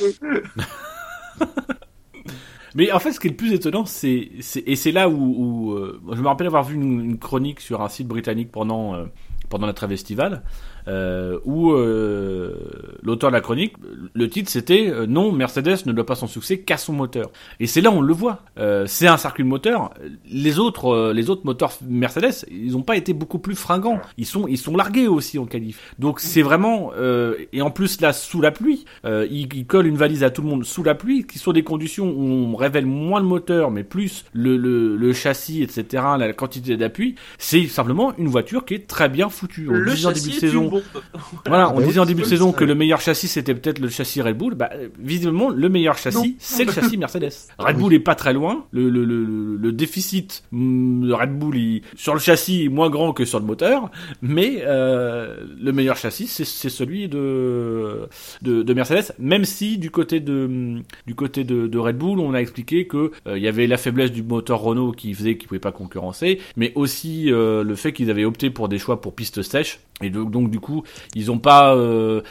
Mais en fait, ce qui est le plus étonnant, c'est, c'est et c'est là où, où, euh, je me rappelle avoir vu une, une chronique sur un site britannique pendant euh, pendant la trêve estivale, euh, où euh, l'auteur de la chronique, le titre c'était euh, non, Mercedes ne doit pas son succès qu'à son moteur. Et c'est là on le voit. Euh, c'est un circuit de moteur. Les autres euh, les autres moteurs Mercedes, ils n'ont pas été beaucoup plus fringants. Ils sont ils sont largués aussi en qualif. Donc c'est vraiment euh, et en plus là sous la pluie, euh, ils, ils collent une valise à tout le monde sous la pluie, qui sont des conditions où on révèle moins le moteur, mais plus le, le, le châssis, etc., la quantité d'appui. C'est simplement une voiture qui est très bien foutue. On Le châssis de est saison, une bombe. voilà, Ah on bah disait en début de saison que le meilleur châssis c'était peut-être le châssis Red Bull. Bah, euh, visiblement, le meilleur châssis, c'est le châssis Mercedes. [LAUGHS] Red Bull est pas très loin. Le, le, le, le- le déficit hum, de Red Bull il- sur le châssis est moins grand que sur le moteur, mais euh, le meilleur châssis c'est celui de, de de Mercedes. Même si du côté de du côté de, de Red Bull, on a expliqué que euh, il y avait la faiblesse du moteur Renault qui faisait qu'ils pouvaient pas concurrencer, mais aussi euh, le fait qu'ils avaient opté pour des choix pour piste sèche. Et donc, donc, du coup, ils ont pas, euh,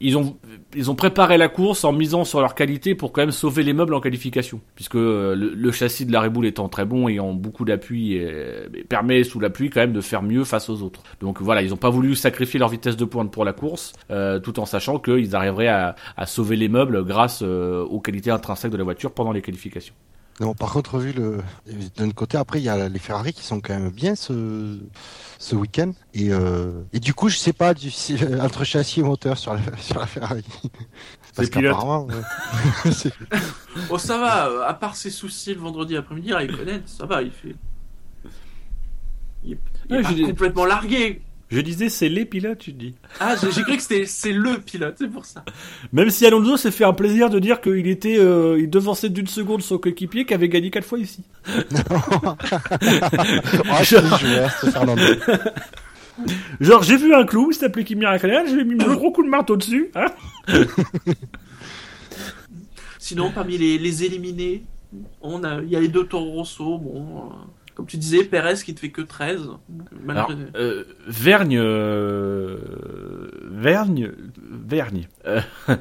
ils ont, préparé la course en misant sur leur qualité pour quand même sauver les meubles en qualification, puisque euh, le, châssis de la Red Bull étant très bon et en beaucoup d'appui, permet sous la pluie quand même de faire mieux face aux autres. Donc voilà, ils ont pas voulu sacrifier leur vitesse de pointe pour la course, euh, tout en sachant qu'ils arriveraient à, sauver les meubles grâce aux qualités intrinsèques de la voiture pendant les qualifications. Non, par contre, vu le d'un côté, après il y a les Ferrari qui sont quand même bien ce ce week-end et euh, et du coup, je sais pas du si- entre châssis et moteur sur la [LAUGHS] sur la Ferrari. Parce qu'apparemment, ouais. [LAUGHS] C'est- Oh, ça va, euh, à part ses soucis le vendredi après-midi, Raikkonen, ça va, il fait. Il est, il est Ouais, pas je dis- complètement largué. Je disais, c'est les pilotes, tu dis. Ah, j'ai cru que c'était c'est le pilote, c'est pour ça. Même si Alonso s'est fait un plaisir de dire qu'il était, euh, il devançait d'une seconde son coéquipier qui avait gagné quatre fois ici. [LAUGHS] [LAUGHS] Ah, joueur, ce Fernando. Genre, j'ai vu un clou, il s'appelait Kimi Raikkonen, j'ai mis un gros coup de marteau dessus, hein. Sinon, parmi les, les éliminés, on a, il y a les deux Toro Rosso, bon, euh, comme tu disais, Perez qui ne fait que 13. Alors, euh, Vergne, euh, Vergne, Vergne. euh, [LAUGHS]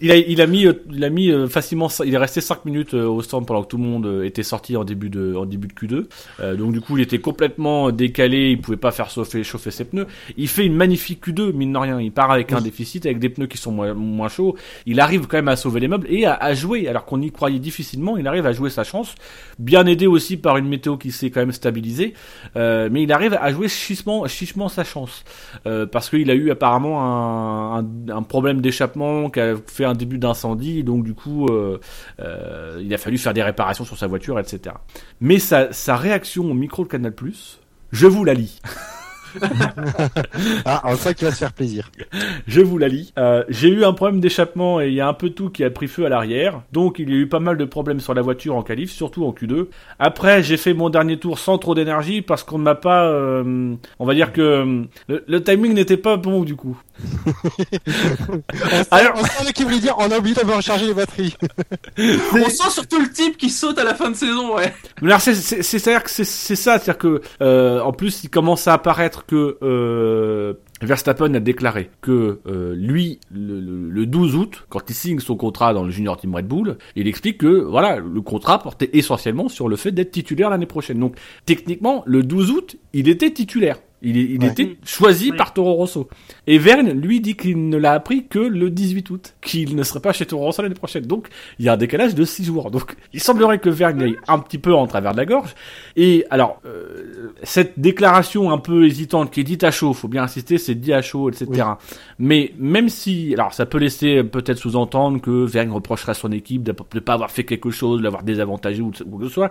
il a, il a mis, euh, il a mis euh, facilement, il est resté 5 minutes euh, au stand pendant que tout le monde était sorti en début de, en début de Q2. Euh, donc du coup, il était complètement décalé, il pouvait pas faire chauffer, chauffer ses pneus. Il fait une magnifique Q2, mine de rien. Il part avec un déficit, avec des pneus qui sont moins, moins chauds. Il arrive quand même à sauver les meubles et à, à jouer, alors qu'on y croyait difficilement. Il arrive à jouer sa chance, bien aidé aussi par une météo qui s'est quand même stabilisée. Euh, mais il arrive à jouer chichement, chichement sa chance. Euh, parce qu'il a eu apparemment un, problème d'échappement qui a fait un début d'incendie. Donc du coup, euh, il a fallu faire des réparations sur sa voiture, etc. Mais sa, sa réaction au micro de Canal+, je vous la lis. [LAUGHS] [LAUGHS] Ah, on sait qu'il va se faire plaisir. Je vous la lis. Euh, j'ai eu un problème d'échappement et il y a un peu tout qui a pris feu à l'arrière. Donc il y a eu pas mal de problèmes sur la voiture en qualif, surtout en Q2. Après, j'ai fait mon dernier tour sans trop d'énergie parce qu'on ne m'a pas... euh, on va dire que le, le timing n'était pas bon du coup. [LAUGHS] Alors- on savait qu'il voulait dire on a oublié d'avoir rechargé les batteries. [LAUGHS] On sent surtout le type qui saute à la fin de saison, ouais. Mais alors, c'est, c'est, c'est, c'est-à-dire que c'est, c'est ça, c'est-à-dire que, euh, en plus, il commence à apparaître que euh, Verstappen a déclaré que euh, lui, le, le- le 12 août, quand il signe son contrat dans le Junior Team Red Bull, il explique que voilà, le contrat portait essentiellement sur le fait d'être titulaire l'année prochaine. Donc, techniquement, le 12 août, il était titulaire. Il, est- il Ouais. était choisi par Toro Rosso. Et Verne, lui, dit qu'il ne l'a appris que le 18 août, qu'il ne serait pas chez Toro Rosso l'année prochaine. Donc, il y a un décalage de 6 jours. Donc, il semblerait que Verne aille un petit peu en travers de la gorge. Et alors, euh, cette déclaration un peu hésitante qui est dite à chaud, faut bien insister, c'est dit à chaud, etc. Oui. Mais même si, alors ça peut laisser peut-être sous-entendre que Verne reprocherait à son équipe de ne pas avoir fait quelque chose, de l'avoir désavantagé ou, ou que ce soit.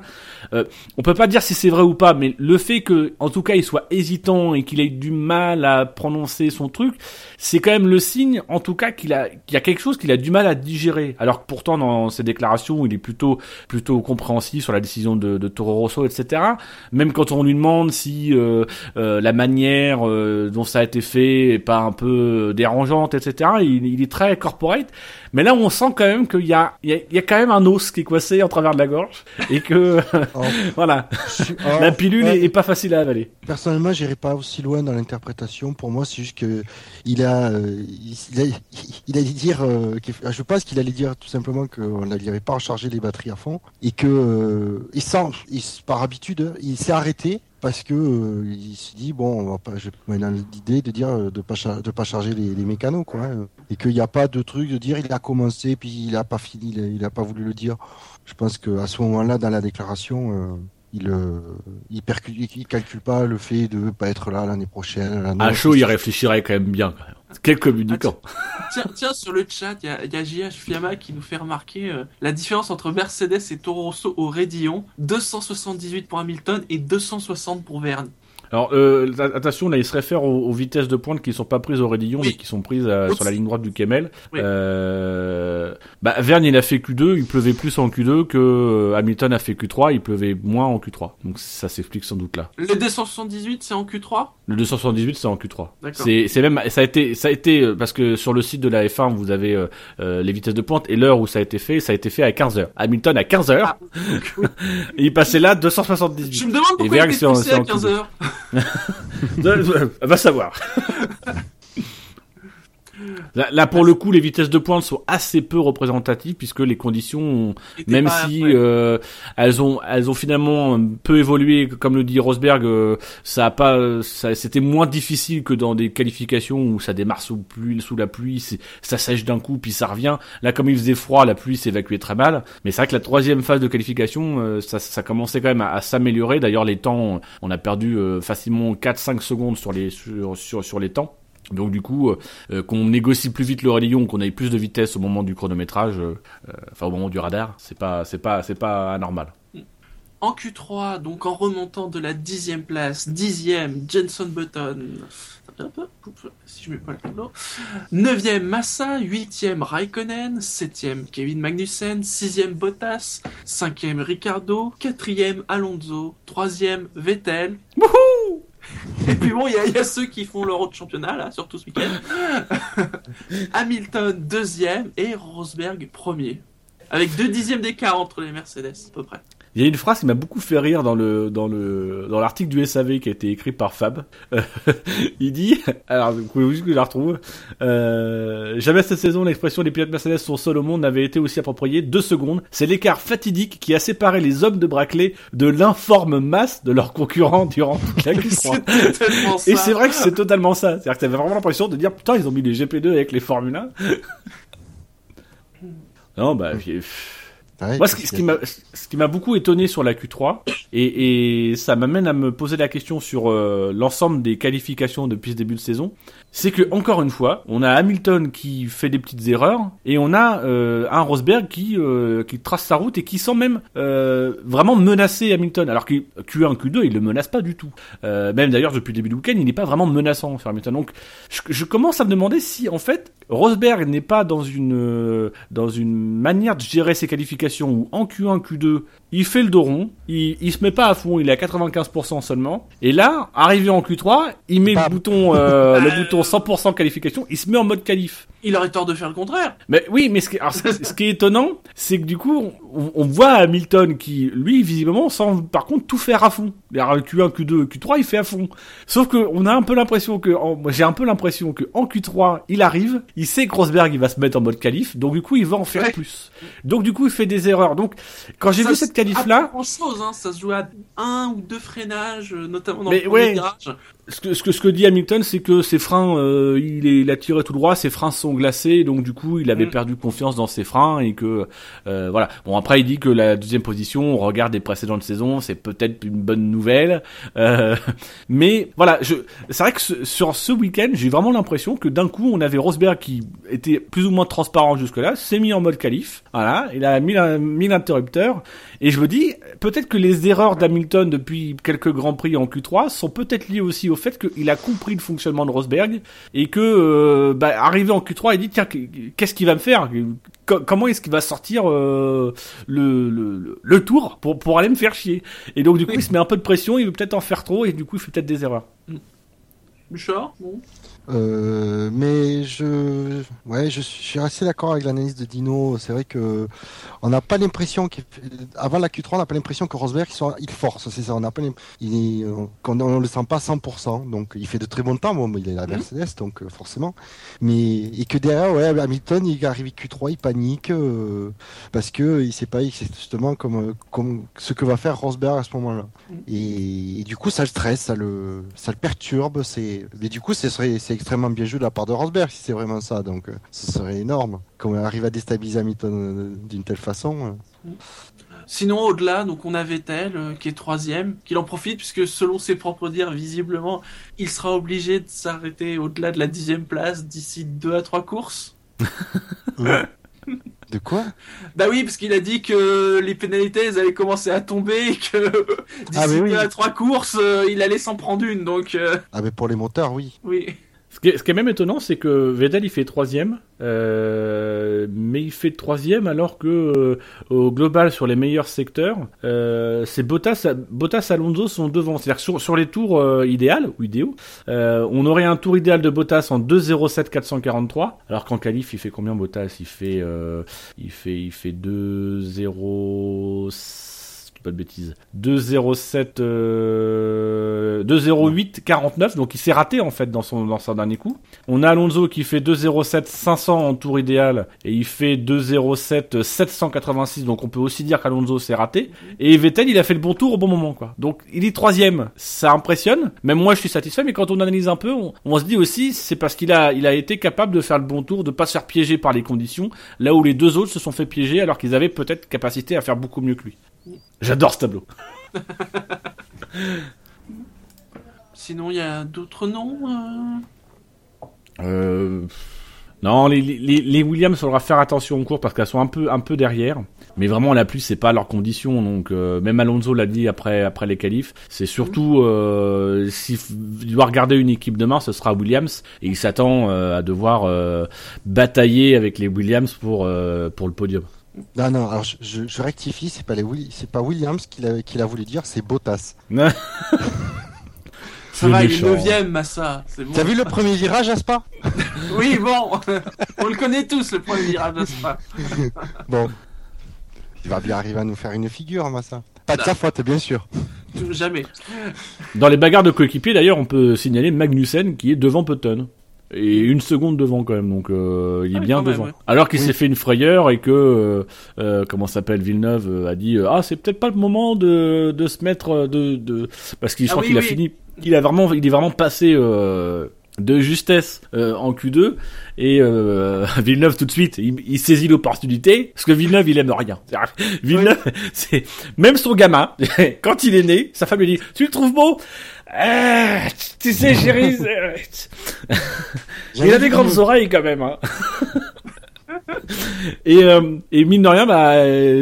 Euh, on peut pas dire si c'est vrai ou pas, mais le fait que, en tout cas, il soit hésitant et qu'il ait du mal à prononcer son truc, c'est quand même le signe, en tout cas, qu'il a, qu'il y a quelque chose qu'il a du mal à digérer. Alors que pourtant, dans ses déclarations, il est plutôt, plutôt compréhensif sur la décision de, de Toro Rosso, etc. Même quand on lui demande si euh, euh, la manière euh, dont ça a été fait est pas un peu dérangeante, etc. Il, il est très corporate. Mais là, on sent quand même qu'il y a, il y, a, il y a quand même un os qui est coincé en travers de la gorge et que, [LAUGHS] Oh, [LAUGHS] voilà, oh, la pilule ouais. est, est pas facile à avaler. Personnellement, j'irai pas aussi loin dans l'interprétation. Pour moi, c'est juste que il a, euh, il, a, [LAUGHS] allait dire, euh, qu'il- je pense qu'il allait dire tout simplement qu'on n'allait pas recharger les batteries à fond et que, euh, il sent, il, par habitude, il s'est arrêté parce que euh, il se dit bon, on va pas, a l'idée de dire euh, de pas de pas charger les, les mécanos quoi, hein, et qu'il n'y a pas de truc de dire il a commencé puis il a pas fini, il a, a pas voulu le dire. Je pense que à ce moment-là, dans la déclaration. euh, il, euh, il, percule, il calcule pas le fait de pas être là l'année prochaine. À chaud, il réfléchirait quand même bien. Quand même. Quel communicant. Tiens, tiens, sur le chat, il y a, il y a JH Fiamma qui nous fait remarquer euh, la différence entre Mercedes et Toro Rosso au Raidillon 278 pour Hamilton et 260 pour Verne. Alors, euh, attention, là, il se réfère aux, aux vitesses de pointe qui sont pas prises au Rédillon, Oui. mais qui sont prises euh, sur la ligne droite du Kemel. Oui. Euh, bah, Verne, il a fait Q2, il pleuvait plus en Q2 que euh, Hamilton a fait Q3, il pleuvait moins en Q3. Donc, ça s'explique sans doute là. Le 278, c'est en Q3 Le 278, c'est en Q3. D'accord. C'est, même, ça a été, ça a été, euh, parce que sur le site de la F1, vous avez euh, les vitesses de pointe et l'heure où ça a été fait, ça a été fait à 15 heures. Hamilton à 15 heures, Ah. et [LAUGHS] il passait là 278. Je me demande Et pourquoi Verne, il était poussé à en 15 Q2. heures. [LAUGHS] Va savoir. [LAUGHS] Là, là, pour le coup, les vitesses de pointe sont assez peu représentatives puisque les conditions, même si euh, elles ont elles ont finalement peu évolué, comme le dit Rosberg, euh, ça a pas, ça, c'était moins difficile que dans des qualifications où ça démarre sous pluie, sous la pluie, c'est- ça sèche d'un coup puis ça revient. Là, comme il faisait froid, la pluie s'évacuait très mal. Mais c'est vrai que la troisième phase de qualification, euh, ça, ça commençait quand même à, à s'améliorer. D'ailleurs, les temps, on a perdu euh, facilement 4-5 secondes sur les sur, sur, sur les temps. Donc du coup, euh, euh, qu'on négocie plus vite le rayon, qu'on ait plus de vitesse au moment du chronométrage, euh, enfin au moment du radar, c'est pas, c'est pas, c'est pas anormal. En Q3, donc en remontant de la dixième place, dixième Jenson Button, si je mets pas le tableau, neuvième Massa, huitième Raikkonen, septième Kevin Magnussen, sixième Bottas, cinquième Ricardo, quatrième Alonso, troisième Vettel. Et puis bon, il y, a- ceux qui font l'Euro de championnat, là, surtout ce week-end. Hamilton, deuxième, et Rosberg, premier. Avec deux dixièmes d'écart entre les Mercedes, à peu près. Il y a une phrase qui m'a beaucoup fait rire dans le dans le dans l'article du SAV qui a été écrit par Fab. Euh, [LAUGHS] il dit, alors vous pouvez juste que je la retrouve. Euh, jamais cette saison l'expression les pilotes Mercedes sont seuls au monde n'avait été aussi appropriée. Deux secondes, c'est l'écart fatidique qui a séparé les hommes de Brackley de l'informe masse de leurs concurrents durant toute la [LAUGHS] Q3. C'est tellement ça. Et c'est vrai que c'est totalement ça. C'est-à-dire que t'avais vraiment l'impression de dire putain ils ont mis les GP2 avec les Formule 1. [LAUGHS] non bah puis, Ouais, moi, ce qui, ce qui m'a, ce qui m'a beaucoup étonné sur la Q3, et, et ça m'amène à me poser la question sur euh, l'ensemble des qualifications depuis ce début de saison, c'est que encore une fois, on a Hamilton qui fait des petites erreurs, et on a euh, un Rosberg qui euh, qui trace sa route et qui sent même euh, vraiment menacer Hamilton, alors que Q1, Q2, il le menace pas du tout. Euh, même d'ailleurs depuis le début du week-end, il n'est pas vraiment menaçant sur Hamilton. Donc, je, je commence à me demander si en fait Rosberg n'est pas dans une euh, dans une manière de gérer ses qualifications où en Q1, Q2, il fait le dos rond, il, il se met pas à fond, il est à 95% seulement. Et là, arrivé en Q3, il met le bouton euh, le [LAUGHS] bouton 100% qualification, il se met en mode qualif. Il aurait tort de faire le contraire. Mais oui, mais ce qui, alors, ce ce qui est étonnant, c'est que du coup, on, on voit Hamilton qui, lui, visiblement, semble par contre tout faire à fond. Alors, le Q1, Q2, Q3, il fait à fond. Sauf que on a un peu l'impression que, en- moi, j'ai un peu l'impression que en Q3, il arrive, il sait que Rosberg, il va se mettre en mode qualif, donc du coup, il va en faire Ouais. plus. Donc du coup, il fait des erreurs. Donc, quand j'ai vu cette qualif là, Grand chose, hein. Ça se joue à un ou deux freinages, euh, notamment dans Mais le ouais. virage. Ce que, ce que ce que dit Hamilton, c'est que ses freins, euh, il, est, il a tiré tout droit, ses freins sont glacés, donc du coup, il avait Mm. perdu confiance dans ses freins et que euh, voilà. Bon après, il dit que la deuxième position, on regarde des précédentes saisons, c'est peut-être une bonne nouvelle, euh, [LAUGHS] mais voilà, je, c'est vrai que ce- sur ce week-end, j'ai vraiment l'impression que d'un coup, on avait Rosberg qui était plus ou moins transparent jusque-là, s'est mis en mode qualif, voilà, il a mis, mis l'interrupteur, et je me dis, peut-être que les erreurs d'Hamilton depuis quelques grands prix en Q3 sont peut-être liées aussi au fait qu'il a compris le fonctionnement de Rosberg et que, euh, bah, arrivé en Q3, il dit tiens, qu'est-ce qu'il va me faire? Co- Comment est-ce qu'il va sortir euh, le, le, le- tour pour, pour aller me faire chier? Et donc du coup, il se met un peu de pression, il veut peut-être en faire trop et du coup, il fait peut-être des erreurs. Bouchard, bon. Euh, mais je, ouais, je suis je suis assez d'accord avec l'analyse de Dino. C'est vrai que on n'a pas l'impression qu'il, avant la Q3, on n'a pas l'impression que Rosberg il, soit- il force. C'est ça. On n'a pas, il, on, le sent pas 100%. Donc il fait de très bons temps. Bon, il est la Mhm. Mercedes, donc euh, forcément. Mais et que derrière, ouais, Hamilton, il arrive Q3, il panique euh, parce que il sait pas justement comme, comme ce que va faire Rosberg à ce moment-là. Et, et du coup, ça le stresse, ça le, ça le perturbe. C'est, mais du coup, c'est extrêmement bien joué de la part de Rosberg si c'est vraiment ça. Donc, euh, ce serait énorme. Comment il arrive à déstabiliser Hamilton euh, d'une telle façon. euh. Sinon, au-delà, donc on a Vettel euh, qui est troisième, qu'il en profite puisque selon ses propres dires, visiblement, il sera obligé de s'arrêter au-delà de la dixième place d'ici deux à trois courses. [LAUGHS] De quoi? Bah oui, parce qu'il a dit que les pénalités elles allaient commencer à tomber et que d'ici Ah, oui. deux à trois courses, euh, il allait s'en prendre une. Donc euh, Ah, mais pour les moteurs, oui. oui. Ce qui, est, ce qui est même étonnant, c'est que Vettel il fait troisième, euh, mais il fait troisième alors que euh, au global sur les meilleurs secteurs, euh, c'est Bottas, Bottas, Alonso sont devant. C'est-à-dire sur, sur les tours euh, idéal ou idéaux, euh, on aurait un tour idéal de Bottas en 2.07 443, alors qu'en qualif il fait combien Bottas? Il fait, euh, il fait, il fait 2.0 pas de bêtises. 2,07, euh, 2,08, 49. Donc il s'est raté en fait dans son dans son dernier coup. On a Alonso qui fait 2,07, 500 en tour idéal et il fait 2,07, 786. Donc on peut aussi dire qu'Alonso s'est raté. Et Vettel, il a fait le bon tour au bon moment quoi. Donc il est troisième. Ça impressionne. Même moi, je suis satisfait. Mais quand on analyse un peu, on, on se dit aussi c'est parce qu'il a il a été capable de faire le bon tour, de pas se faire piéger par les conditions, là où les deux autres se sont fait piéger alors qu'ils avaient peut-être capacité à faire beaucoup mieux que lui. J'adore ce tableau. [LAUGHS] Sinon, il y a d'autres noms euh Euh... Non, les, les, les Williams, il faudra faire attention au cours parce qu'elles sont un peu, un peu derrière. Mais vraiment, la pluie, c'est pas leurs conditions. Donc, euh, même Alonso l'a dit après, après les qualifs. C'est surtout, euh, s'il doit regarder une équipe demain, ce sera Williams. Et il s'attend euh, à devoir batailler avec les Williams pour, pour le podium. Non, non, alors je, je, je rectifie, c'est pas, les Willi- c'est pas Williams qu'il a, qu'il a voulu dire, c'est Bottas. [LAUGHS] Ça C'est va, il est méchant. 9ème, Massa. C'est bon. T'as vu le premier virage à Spa [LAUGHS] Oui, bon. [LAUGHS] On le connaît tous, le premier virage de Spa. Bon. Il va bien arriver à nous faire une figure, Massa. Pas de sa faute, bien sûr. Jamais. Dans les bagarres de coéquipiers, d'ailleurs, on peut signaler Magnussen qui est devant Button. Et une seconde devant quand même, donc euh, il est Ah bien même, devant. ouais. Alors qu'il Oui. s'est fait une frayeur et que euh, euh, comment s'appelle Villeneuve euh, a dit euh, ah c'est peut-être pas le moment de, de se mettre euh, de, de... parce qu'il je Ah crois oui, qu'il a fini il a vraiment il est vraiment passé euh, de justesse euh, en Q2 et euh, [LAUGHS] Villeneuve tout de suite il, il saisit l'opportunité parce que Villeneuve il aime rien Villeneuve [LAUGHS] c'est même son gamin [LAUGHS] quand il est né sa femme lui dit tu le trouves beau? Ah, tu sais chérie [LAUGHS] il a des grandes oreilles quand même. Hein. [LAUGHS] et, euh, et mine de rien, bah,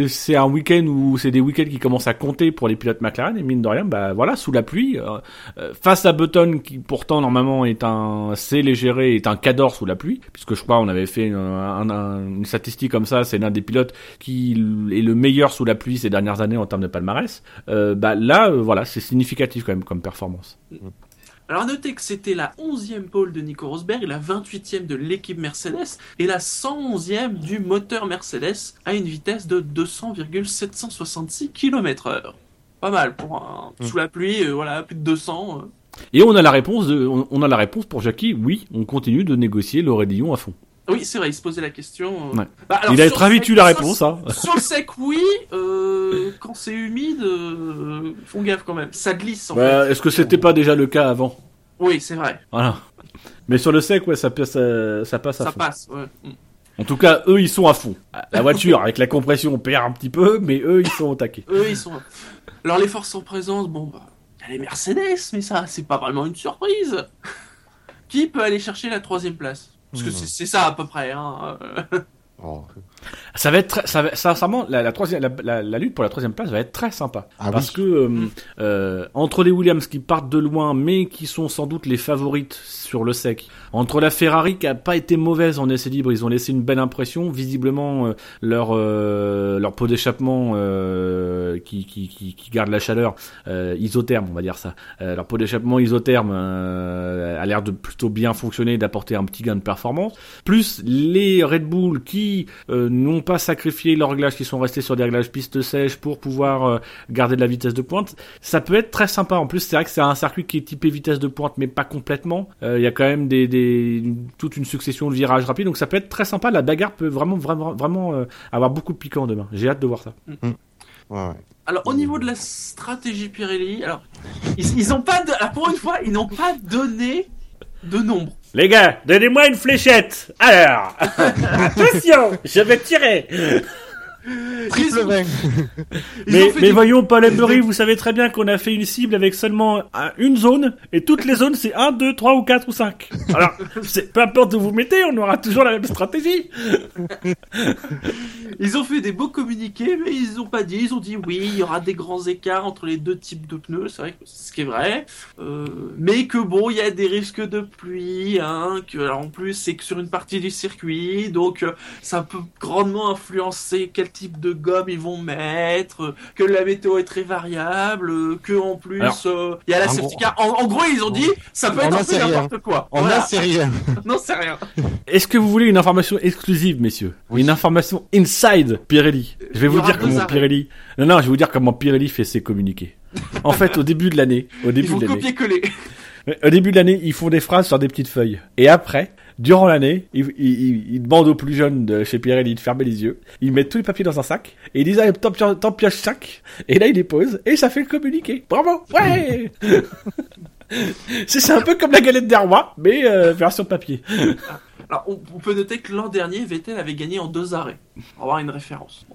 c'est un week-end où c'est des week-ends qui commencent à compter pour les pilotes McLaren. Et mine de rien, bah voilà, sous la pluie, euh, euh, face à Button qui pourtant normalement est un les gérer, est un cador sous la pluie, puisque je crois on avait fait une, un- un- une statistique comme ça, c'est l'un des pilotes qui est le meilleur sous la pluie ces dernières années en termes de palmarès. Bah là, voilà, c'est significatif quand même comme performance. Alors, à noter que c'était la 11e pole de Nico Rosberg, la 28e de l'équipe Mercedes et la 111e du moteur Mercedes à une vitesse de 200,766 km/h. Pas mal pour un Mm. sous la pluie, euh, voilà, plus de 200. euh. Et on a la réponse de, on, on a la réponse pour Jackie. Oui, on continue de négocier l'Aurélien à fond. Oui, c'est vrai, il se posait la question. euh. Ouais. Bah, alors, Il a très vite eu la réponse, hein. Sur le [LAUGHS] sec, oui. euh, quand c'est humide, euh, font gaffe quand même. Ça glisse en Bah, fait. Est-ce que c'était pas déjà le cas avant? Oui, c'est vrai. Voilà. Mais sur le sec, ouais, ça, passe, euh, ça passe à Ça fond. passe. Ouais. Mm. En tout cas, eux, ils sont à fond. La voiture, avec la compression, on perd un petit peu, mais eux, ils sont au taquet. Eux, ils sont. Alors, les forces en présence, bon, bah, il y a les Mercedes, mais ça, c'est pas vraiment une surprise. Qui peut aller chercher la troisième place? Parce que Hmm. c'est ça à peu près. Hein. euh. Oh. Ça va être, très- ça va, sincèrement, la, la troisième, la, la- la lutte pour la troisième place va être très sympa. Ah parce oui. que euh, euh, entre les Williams qui partent de loin, mais qui sont sans doute les favorites sur le sec, entre la Ferrari qui a pas été mauvaise en essai libre, ils ont laissé une belle impression. Visiblement, euh, leur euh, leur pot d'échappement euh, qui, qui, qui, qui garde la chaleur euh, isotherme, on va dire ça. Euh, leur pot d'échappement isotherme euh, a l'air de plutôt bien fonctionner, d'apporter un petit gain de performance. Plus les Red Bull qui euh, n'ont pas sacrifié leurs réglages, qui sont restés sur des réglages piste sèche pour pouvoir euh, garder de la vitesse de pointe. Ça peut être très sympa. En plus, c'est vrai que c'est un circuit qui est typé vitesse de pointe, mais pas complètement. Euh, Il y a quand même des, des toute une succession de virages rapides, donc ça peut être très sympa. La bagarre peut vraiment vraiment vraiment euh, avoir beaucoup de piquant demain. J'ai hâte de voir ça. Ouais, ouais. Alors, au niveau de la stratégie Pirelli, alors, ils, ils ont pas. De... alors, pour une fois, ils n'ont pas donné de nombre. Les gars, donnez-moi une fléchette. Alors, [LAUGHS] attention, je vais tirer. Triple Ils ont- 20. [LAUGHS] Ils Mais, mais voyons, Paul Emery, vous savez très bien qu'on a fait une cible avec seulement un- une zone, et toutes les zones c'est 1, 2, 3 ou 4 ou 5. Alors, [LAUGHS] peu importe où vous mettez, on aura toujours la même stratégie. [LAUGHS] Ils ont fait des beaux communiqués, mais ils ont pas dit. Ils ont dit oui, il y aura des grands écarts entre les deux types de pneus, c'est vrai que c'est ce qui est vrai. Euh, mais que bon, il y a des risques de pluie, hein, que alors, en plus c'est que sur une partie du circuit, donc euh, ça peut grandement influencer quel type de gomme ils vont mettre, que la météo est très variable, que en plus euh, il y a la safety car. En, en gros, ils ont dit ça peut On être un peu n'importe quoi. On Voilà. a c'est rien. Non, c'est rien. Est-ce que vous voulez une information exclusive, messieurs Oui. Une information inside Pirelli. Je vais vous dire comment arrêts. Pirelli. Non, non, je vais vous dire comment Pirelli fait ses communiqués. En fait, au début de l'année, au début de l'année, copier-coller. au début de l'année, ils font des phrases sur des petites feuilles. Et après, durant l'année, ils, ils, ils- demandent aux plus jeunes de chez Pirelli de fermer les yeux. Ils mettent tous les papiers dans un sac et ils disent allez, t'en pio- t'en pioches 5 Et là, ils les posent et ça fait le communiqué. Bravo, ouais. [LAUGHS] c'est un peu comme la galette des rois, mais euh, version papier. Alors, on, on peut noter que l'an dernier, Vettel avait gagné en deux arrêts. Pour avoir une référence.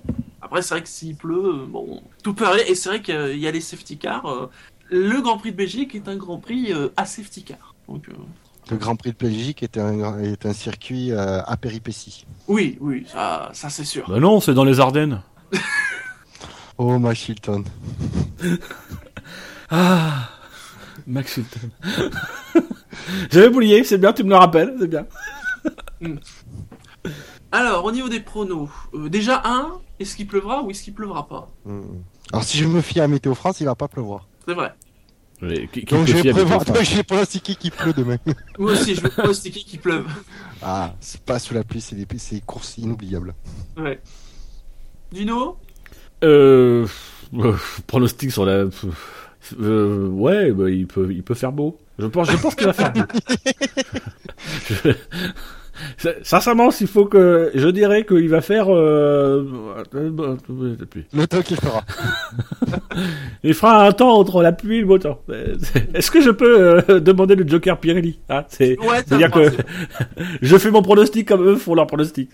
Après, c'est vrai que s'il pleut, bon, tout peut arriver. Et c'est vrai qu'il y a les safety cars. euh, le Grand Prix de Belgique est un Grand Prix euh, à safety car. Donc, euh, Le Grand Prix de Belgique est un, est un circuit euh, à péripéties. oui, oui, ça, ça c'est sûr. Bah non, c'est dans les Ardennes. [LAUGHS] Oh, ma Chilton. [LAUGHS] Ah, Max Chilton. [LAUGHS] J'avais oublié, c'est bien, tu me le rappelles, c'est bien. Alors, au niveau des pronos, euh, déjà un, est-ce qu'il pleuvra ou est-ce qu'il pleuvra pas? Hmm. Alors, si je me fie à Météo France, il va pas pleuvoir. C'est vrai. Qui, qui Donc, je vais prévoir, vais pronostiquer qu'il pleut demain. [LAUGHS] Moi aussi, je veux pronostiquer qu'il pleuve. ah, c'est pas sous la pluie, c'est des, c'est des courses inoubliables. Ouais. Dino Euh, euh, pronostic sur la. Euh, ouais, bah, il peut, il peut faire beau. Je pense, je pense qu'il va faire beau. [LAUGHS] [LAUGHS] Je- Sincèrement, s'il faut que, je dirais qu'il va faire. Euh... euh. Le temps qu'il fera. [LAUGHS] Il fera un temps entre la pluie et le beau temps. Est-ce que je peux euh, demander le Joker Pirelli hein? C'est Ouais, le que [LAUGHS] je fais mon pronostic comme eux font leur pronostic.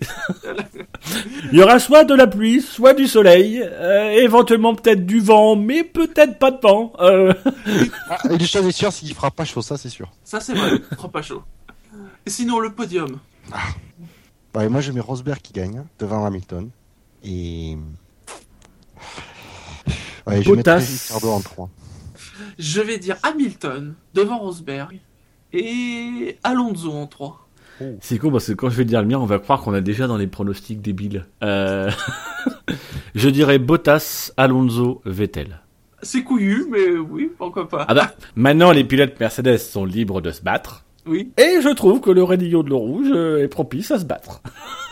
[LAUGHS] Il y aura soit de la pluie, soit du soleil, euh, éventuellement peut-être du vent, mais peut-être pas de vent. Euh, Ah, une chose est sûre, c'est qu'il fera pas chaud, ça c'est sûr. Ça, c'est vrai, trop pas chaud. Et sinon, le podium. Bah, et moi, je mets Rosberg qui gagne devant Hamilton. Et. Ouais, je Bottas. mettrai Ricardo en 3. Je vais dire Hamilton devant Rosberg et Alonso en 3. C'est con parce que quand je vais dire le mien, on va croire qu'on a déjà dans les pronostics débiles. Euh... [LAUGHS] je dirais Bottas, Alonso, Vettel. C'est couillu, mais oui, pourquoi pas. Ah bah, maintenant les pilotes Mercedes sont libres de se battre. Oui. Et je trouve que le raidillon de l'eau rouge euh, est propice à se battre. [LAUGHS]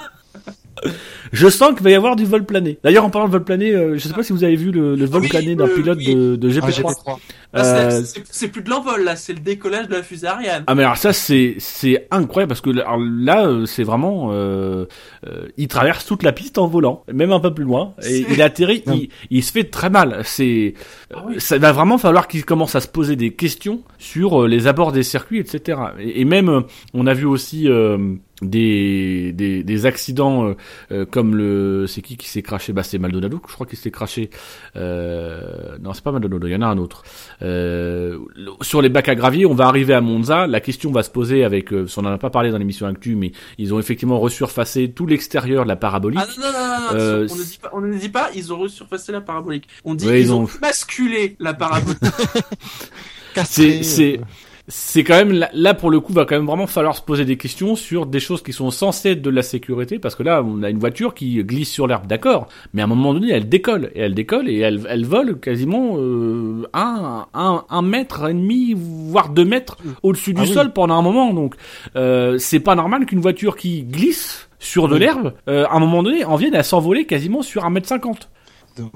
je sens qu'il va y avoir du vol plané. D'ailleurs, en parlant de vol plané, euh, je sais pas si vous avez vu le, le vol Oui, plané d'un euh, pilote oui. de, de Ah, GP3. GP3. Là, c'est- Euh, c'est- plus de l'envol, là, c'est le décollage de la fusée Ariane. Ah mais alors ça c'est c'est incroyable parce que là, alors là, euh, c'est vraiment euh, euh, il traverse toute la piste en volant même un peu plus loin et il atterrit il, il se fait très mal c'est Ah oui. ça va vraiment falloir qu'il commence à se poser des questions sur euh, les abords des circuits etc et, et même on a vu aussi euh, des, des des accidents euh, euh, comme le c'est qui qui s'est craché? Bah c'est Maldonado je crois qu'il s'est craché euh, non c'est pas Maldonado il y en a un autre euh, sur les bacs à gravier, on va arriver à Monza. La question va se poser avec, euh, on n'en a pas parlé dans l'émission Actu, mais ils ont effectivement resurfacé tout l'extérieur de la parabolique. Ah non, non, non, non, non, Euh, on, ne dit pas, on ne dit pas, ils ont resurfacé la parabolique. On dit Ouais, ils ils ont... ont- basculé la parabolique. [LAUGHS] C'est, c'est quand même là, pour le coup va quand même vraiment falloir se poser des questions sur des choses qui sont censées être de la sécurité parce que là on a une voiture qui glisse sur l'herbe d'accord mais à un moment donné elle décolle et elle décolle et elle, elle vole quasiment euh, un, un, un, mètre et demi voire deux mètres mm. au-dessus du ah sol pendant un moment donc euh, c'est pas normal qu'une voiture qui glisse sur de l'herbe, euh, à un moment donné, en vienne à s'envoler quasiment sur un mètre cinquante.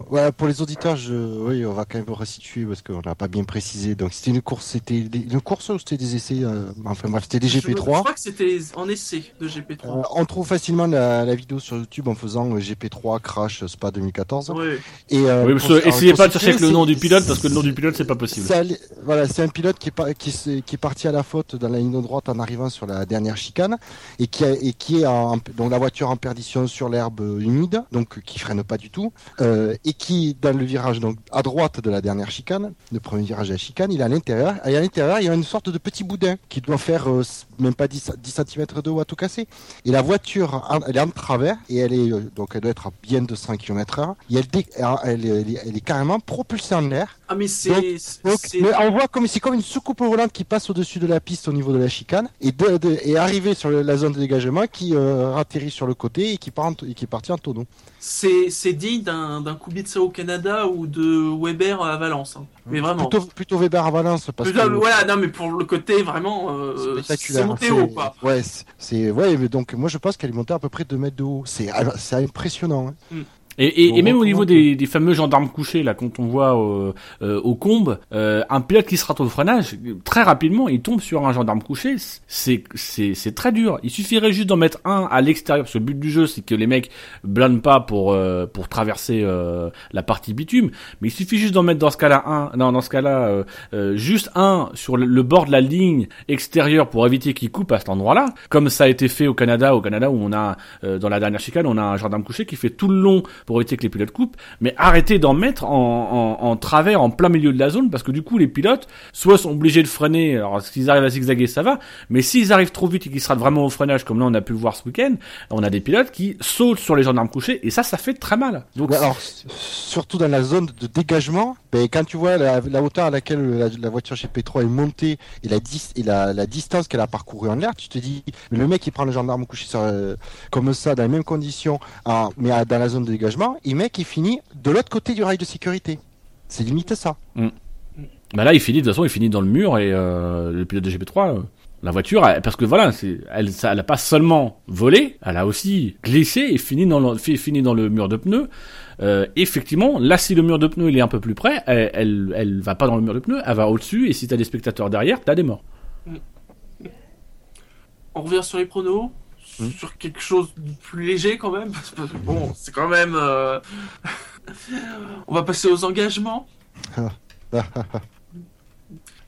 Voilà, pour les auditeurs, oui, on va quand même resituer parce qu'on n'a pas bien précisé. Donc, c'était une course, c'était une course ou c'était des essais. Euh, enfin, bref, c'était des GP3. Je, crois que c'était en essai de GP3. Euh, on trouve facilement la, vidéo sur YouTube en faisant euh, GP3 Crash Spa 2014. Oui. Et, euh, oui, essayez pas de chercher le nom du pilote parce que le nom du pilote, c'est pas possible. Voilà, c'est un pilote qui est, parti à la faute dans la ligne droite en arrivant sur la dernière chicane et qui, est en... la voiture en perdition sur l'herbe humide, donc qui freine pas du tout euh, et qui, dans le virage donc à droite de la dernière chicane, le premier virage de la chicane, il est à l'intérieur. Et à l'intérieur, il y a une sorte de petit boudin qui doit faire euh, même pas 10, 10 cm de haut à tout casser. Et la voiture, en- elle est en travers et elle est euh, donc elle doit être à bien 200 km/h. Et elle, dé- elle, elle est- elle carrément propulsée en l'air. Ah mais c'est... On voit comme c'est comme une soucoupe volante qui passe au-dessus de la piste au niveau de la chicane et de, de- et arrivé sur la zone de dégagement qui atterrit sur le côté et qui part en et qui est parti en tonneau. C'est digne d'un Kubica au Canada ou de Weber à Valence. hein. Mais vraiment. Plutôt, plutôt Weber à Valence parce Plutôt- que Voilà, non mais pour le côté vraiment... euh, c'est spectaculaire. monté C'est- haut quoi. Ouais, c'est- ouais, mais donc moi je pense qu'elle est montée à peu près 2 mètres de haut. C'est impressionnant. hein. Et, et, et même au niveau des, des fameux gendarmes couchés, là, quand on voit euh, euh, au combe, euh, un pilote qui se rate au freinage, très rapidement, il tombe sur un gendarme couché, c'est c'est c'est très dur. Il suffirait juste d'en mettre un à l'extérieur, parce que le but du jeu, c'est que les mecs blâment pas pour euh, pour traverser euh, la partie bitume, mais il suffit juste d'en mettre dans ce cas-là un, non, dans ce cas-là, euh, juste un sur le, le bord de la ligne extérieure pour éviter qu'il coupe à cet endroit-là, comme ça a été fait au Canada, au Canada où on a euh, dans la dernière chicane, on a un gendarme couché qui fait tout le long pour éviter que les pilotes coupent, mais arrêtez d'en mettre en, en, en travers, en plein milieu de la zone, parce que du coup, les pilotes, soit sont obligés de freiner, alors s'ils arrivent à zigzaguer, ça va, mais s'ils arrivent trop vite et qu'ils se ratent vraiment au freinage, comme là on a pu le voir ce week-end, on a des pilotes qui sautent sur les gendarmes couchés, et ça, ça fait très mal. Donc, Ouais, alors surtout dans la zone de dégagement, ben, quand tu vois la, la hauteur à laquelle la, la voiture GP3 est montée et la, dis- et la, la distance qu'elle a parcourue en l'air, tu te dis mais le mec qui prend le gendarme couché sur, euh, comme ça dans les mêmes conditions, en- mais à- dans la zone de dégagement, et mec il finit de l'autre côté du rail de sécurité. C'est limite ça. Bah là, il finit de toute façon, il finit dans le mur et euh, le pilote de GP3, euh, la voiture, elle- parce que voilà, elle, ça, elle a pas seulement volé, elle a aussi glissé et fini dans le, fi- fini dans le mur de pneus. Euh, effectivement, là, si le mur de pneus il est un peu plus près, elle, elle, elle va pas dans le mur de pneus, elle va au-dessus et si t'as des spectateurs derrière, t'as des morts. On revient sur les pronos, Hmm. sur quelque chose de plus léger quand même, parce que bon, c'est quand même... euh, [LAUGHS] On va passer aux engagements. [LAUGHS]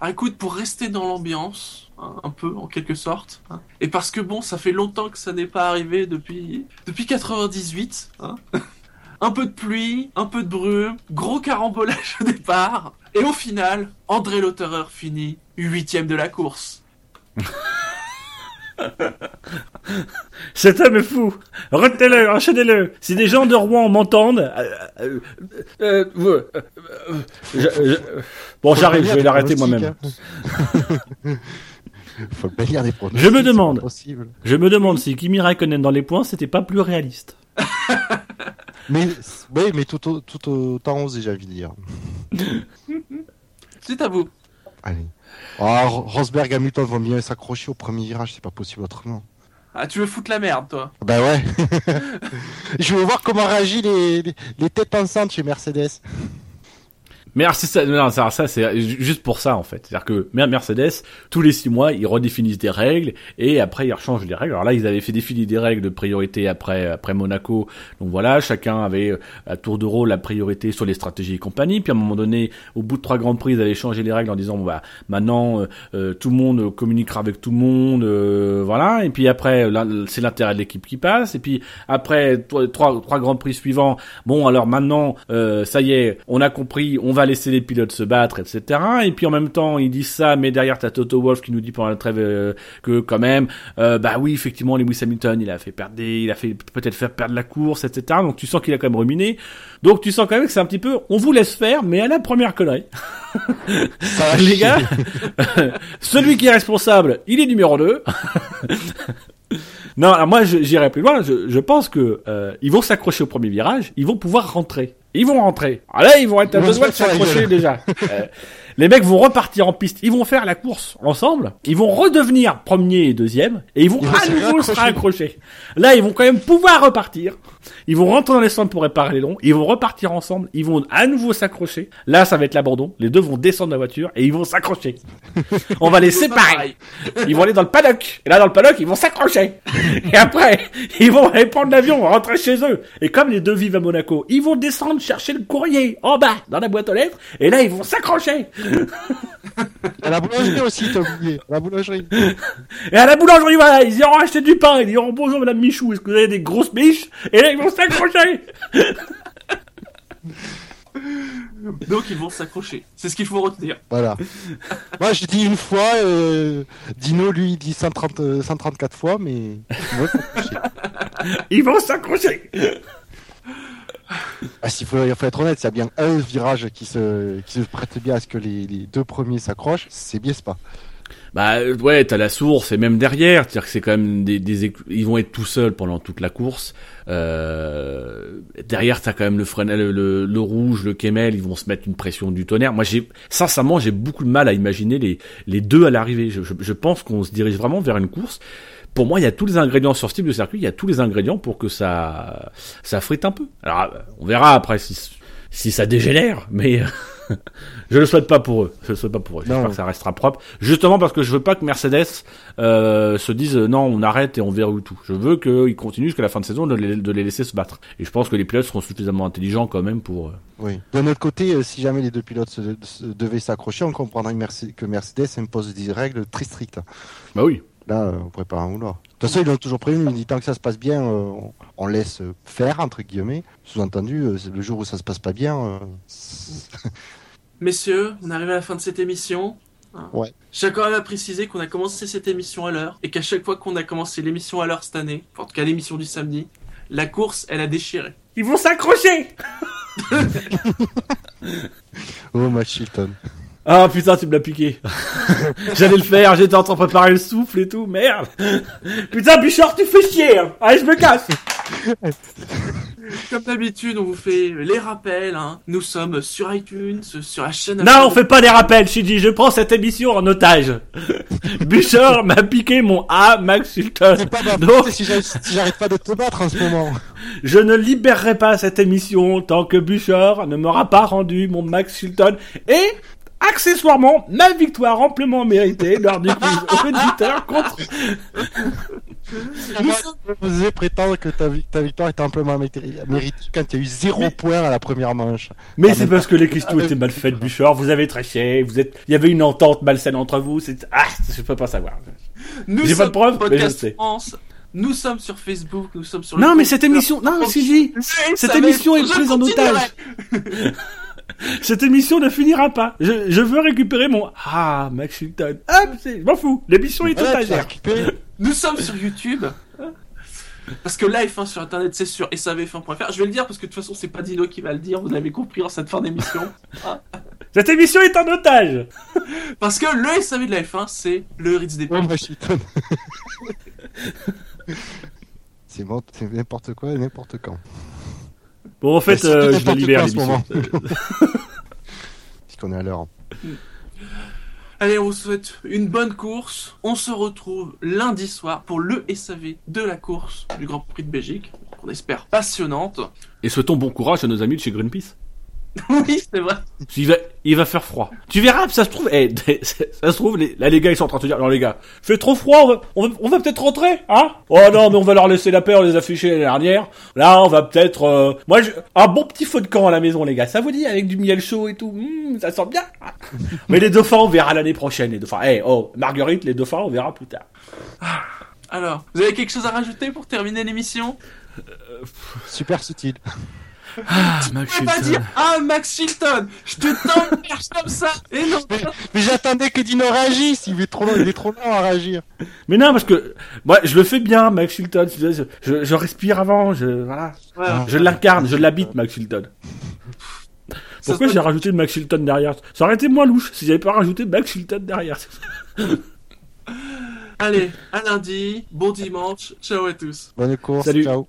Ah, écoute, pour rester dans l'ambiance, hein, un peu en quelque sorte, hein, et parce que bon, ça fait longtemps que ça n'est pas arrivé depuis depuis 98. hein. [LAUGHS] un peu de pluie, un peu de brume, gros carambolage au départ, et au final, André Lauterer finit huitième de la course. [LAUGHS] Cet homme est fou. Retenez-le, enchaînez-le. Si des gens de Rouen m'entendent, euh, euh, euh, euh, euh, je- je- bon, j'arrive, je vais l'arrêter moi-même. hein. [LAUGHS] Faut le bénir des pronostics. Je me c'est demande. pas possible. Je me demande si Kimi Raikkonen dans les points, c'était pas plus réaliste. [LAUGHS] Mais, oui, mais tout, au- tout autant osé, j'ai envie de dire. C'est à vous. Allez. Ah, Ro- Rosberg et Hamilton vont bien s'accrocher au premier virage, c'est pas possible autrement. Ah, tu veux foutre la merde, toi? Bah ouais. [LAUGHS] Je veux voir comment réagissent les, les, les têtes pensantes chez Mercedes. Mais ça, non, ça, c'est juste pour ça en fait. C'est-à-dire que Mer- Mercedes, tous les six mois, ils redéfinissent des règles et après ils rechangent les règles. Alors là, ils avaient fait définir des règles de priorité après après Monaco. Donc voilà, chacun avait euh, à tour de rôle la priorité sur les stratégies et compagnie. Puis à un moment donné, au bout de trois grands prix, ils avaient changé les règles en disant bon, bah maintenant euh, euh, tout le monde communiquera avec tout le monde, euh, voilà. Et puis après, c'est l'intérêt de l'équipe qui passe. Et puis après trois, trois grands prix suivants, bon alors maintenant, euh, ça y est, on a compris, on va laisser les pilotes se battre, etc. Et puis en même temps, ils disent ça, mais derrière t'as Toto Wolff qui nous dit pendant la trêve euh, que quand même, euh, bah oui, effectivement, Lewis Hamilton, il a fait perdre, des- il a fait peut-être faire perdre la course, etc. Donc tu sens qu'il a quand même ruminé. Donc tu sens quand même que c'est un petit peu, on vous laisse faire, mais à la première connerie. [LAUGHS] Les gars, [LAUGHS] celui qui est responsable, il est numéro 2. [LAUGHS] non, alors moi j'irai plus loin. Je, je pense que euh, ils vont s'accrocher au premier virage, ils vont pouvoir rentrer. Ils vont rentrer. Ah là, ils vont être à vont besoin de s'accrocher déjà. Euh, [LAUGHS] les mecs vont repartir en piste. Ils vont faire la course ensemble. Ils vont redevenir premier et deuxième. Et ils vont à nouveau se raccrocher. Là, ils vont quand même pouvoir repartir. Ils vont rentrer dans les centres pour réparer les longs. Ils vont repartir ensemble. Ils vont à nouveau s'accrocher. Là, ça va être l'abandon. Les deux vont descendre de la voiture et ils vont s'accrocher. On va les [LAUGHS] séparer. Ils vont aller dans le paddock. Et là, dans le paddock, ils vont s'accrocher. Et après, ils vont aller prendre l'avion, rentrer chez eux. Et comme les deux vivent à Monaco, ils vont descendre chercher le courrier en bas, dans la boîte aux lettres. Et là, ils vont s'accrocher. À la boulangerie aussi, t'as oublié. À la boulangerie. Et à la boulangerie, voilà, ils iront acheter du pain. Ils diront bonjour, madame Michou, est-ce que vous avez des grosses biches? Et là, ils vont s'accrocher. Donc ils vont s'accrocher. C'est ce qu'il faut retenir. Voilà. Moi, je dis une fois, euh, Dino, lui, il dit 130, euh, 134 fois, mais. Ils vont s'accrocher. Ah, s'il faut, il faut être honnête, s'il y a bien un virage qui se, qui se prête bien à ce que les, deux premiers s'accrochent, c'est bien Spa. Bah euh, ouais, t'as la source et même derrière, c'est-à-dire que c'est quand même des, des ils vont être tout seuls pendant toute la course. Euh, derrière, t'as quand même le frein, le, le, le rouge, le Kemel, ils vont se mettre une pression du tonnerre. Moi, j'ai sincèrement, j'ai beaucoup de mal à imaginer les les deux à l'arrivée. Je, je, je pense qu'on se dirige vraiment vers une course. Pour moi, il y a tous les ingrédients sur ce type de circuit. Il y a tous les ingrédients pour que ça ça frite un peu. Alors, on verra après si si ça dégénère, mais [LAUGHS] je le souhaite pas pour eux. Je le souhaite pas pour eux. J'espère Non. que ça restera propre. Justement parce que je veux pas que Mercedes euh, se dise euh, non, on arrête et on verrouille tout. Je veux qu'ils continuent jusqu'à la fin de saison de les, de les laisser se battre. Et je pense que les pilotes seront suffisamment intelligents quand même pour. euh, Oui. D'un autre côté, euh, si jamais les deux pilotes se, se- devaient s'accrocher, on comprendrait que Mercedes impose des règles très strictes. Bah oui. Là, euh, on pourrait pas en vouloir. De toute façon, ils l'ont toujours prévenu. Ils disent tant que ça se passe bien, euh, on, laisse faire, entre guillemets. Sous-entendu, euh, c'est le jour où ça se passe pas bien. euh, [LAUGHS] Messieurs, on arrive à la fin de cette émission. Hein. Ouais. J'ai quand même à préciser qu'on a commencé cette émission à l'heure et qu'à chaque fois qu'on a commencé l'émission à l'heure cette année, en tout cas l'émission du samedi, la course, elle a déchiré. Ils vont s'accrocher. [LAUGHS] [LAUGHS] Oh, Matt Chilton. Ah putain, tu me l'as piqué. [LAUGHS] J'allais le faire, j'étais en train de préparer le souffle et tout, merde. Putain, Bouchard, tu fais chier. hein. Allez, je me casse. Comme d'habitude, on vous fait les rappels. Hein. Nous sommes sur iTunes, sur la chaîne. Non, on fait pas des rappels, Shiji. Je prends cette émission en otage. [LAUGHS] Bouchard m'a piqué mon A, Max Hilton. C'est pas ma Donc, si j'arrive si j'arrête pas de te battre en ce moment. je ne libérerai pas cette émission tant que Bouchard ne m'aura pas rendu mon Max Hilton et accessoirement ma victoire amplement méritée lors du quiz auditeur contre je faisais prétendre que ta, vi- ta victoire était amplement méri- méritée quand il y a eu zéro point à la première manche. Mais Ah, c'est parce que les questions étaient mal faites, Bouchard. Vous avez triché. Vous êtes, il y avait une entente malsaine entre vous. C'est, ah, je peux pas savoir. Nous J'ai pas de sommes preuves, mais je sais. France. Nous sommes sur Facebook, nous sommes sur. Non, le mais cette émission, non, Sylvie, cette émission est prise en otage. [LAUGHS] [LAUGHS] Cette émission ne finira pas. Je, je veux récupérer mon, ah, Max Hilton. Ah, c'est, je m'en fous. L'émission est Voilà, récupéré. Nous sommes sur YouTube. Parce que live hein, sur internet c'est sur savf1.fr. Je vais le dire parce que de toute façon c'est pas Dino qui va le dire, vous l'avez compris en cette fin d'émission. [LAUGHS] Cette émission est en otage. [LAUGHS] Parce que le SAV de la F1 c'est le Ritz des Oh, c'est n'importe quoi, et n'importe quand. Bon, en fait, C'est euh, je la libère en ce moment. [LAUGHS] Puisqu'on est à l'heure. Allez, on vous souhaite une bonne course. On se retrouve lundi soir pour le SAV de la course du Grand Prix de Belgique. On espère passionnante. Et souhaitons bon courage à nos amis de chez Greenpeace. [LAUGHS] oui, c'est vrai. Il va, il va faire froid. Tu verras, ça se trouve, eh, [LAUGHS] ça se trouve, les, là, les gars, ils sont en train de se dire, non, les gars, fait trop froid, on va, on va, on va peut-être rentrer, hein? Oh non, mais on va leur laisser la paix, on les a fichés l'année dernière. Là, on va peut-être, euh, moi, je- un bon petit feu de camp à la maison, les gars. Ça vous dit, avec du miel chaud et tout, Hum, ça sent bien. [LAUGHS] mais les dauphins, on verra l'année prochaine, les dauphins. Eh, oh, Marguerite, les dauphins, on verra plus tard. Alors, vous avez quelque chose à rajouter pour terminer l'émission? Super subtil. Ah, Tu peux pas dire Ah, Max Chilton Je te t'emmerge [LAUGHS] comme ça Et non Mais j'attendais que Dino réagisse, il est trop long, il est trop long à réagir. Mais non, parce que, moi, je le fais bien, Max Hilton. Je, je, je respire avant, je, voilà. Je l'incarne, je l'habite, Max Hilton. Pourquoi j'ai rajouté Max Hilton derrière? Ça aurait été moins louche si j'avais pas rajouté Max Hilton derrière. Allez, à lundi, bon dimanche, ciao à tous Bonne course, Salut. ciao.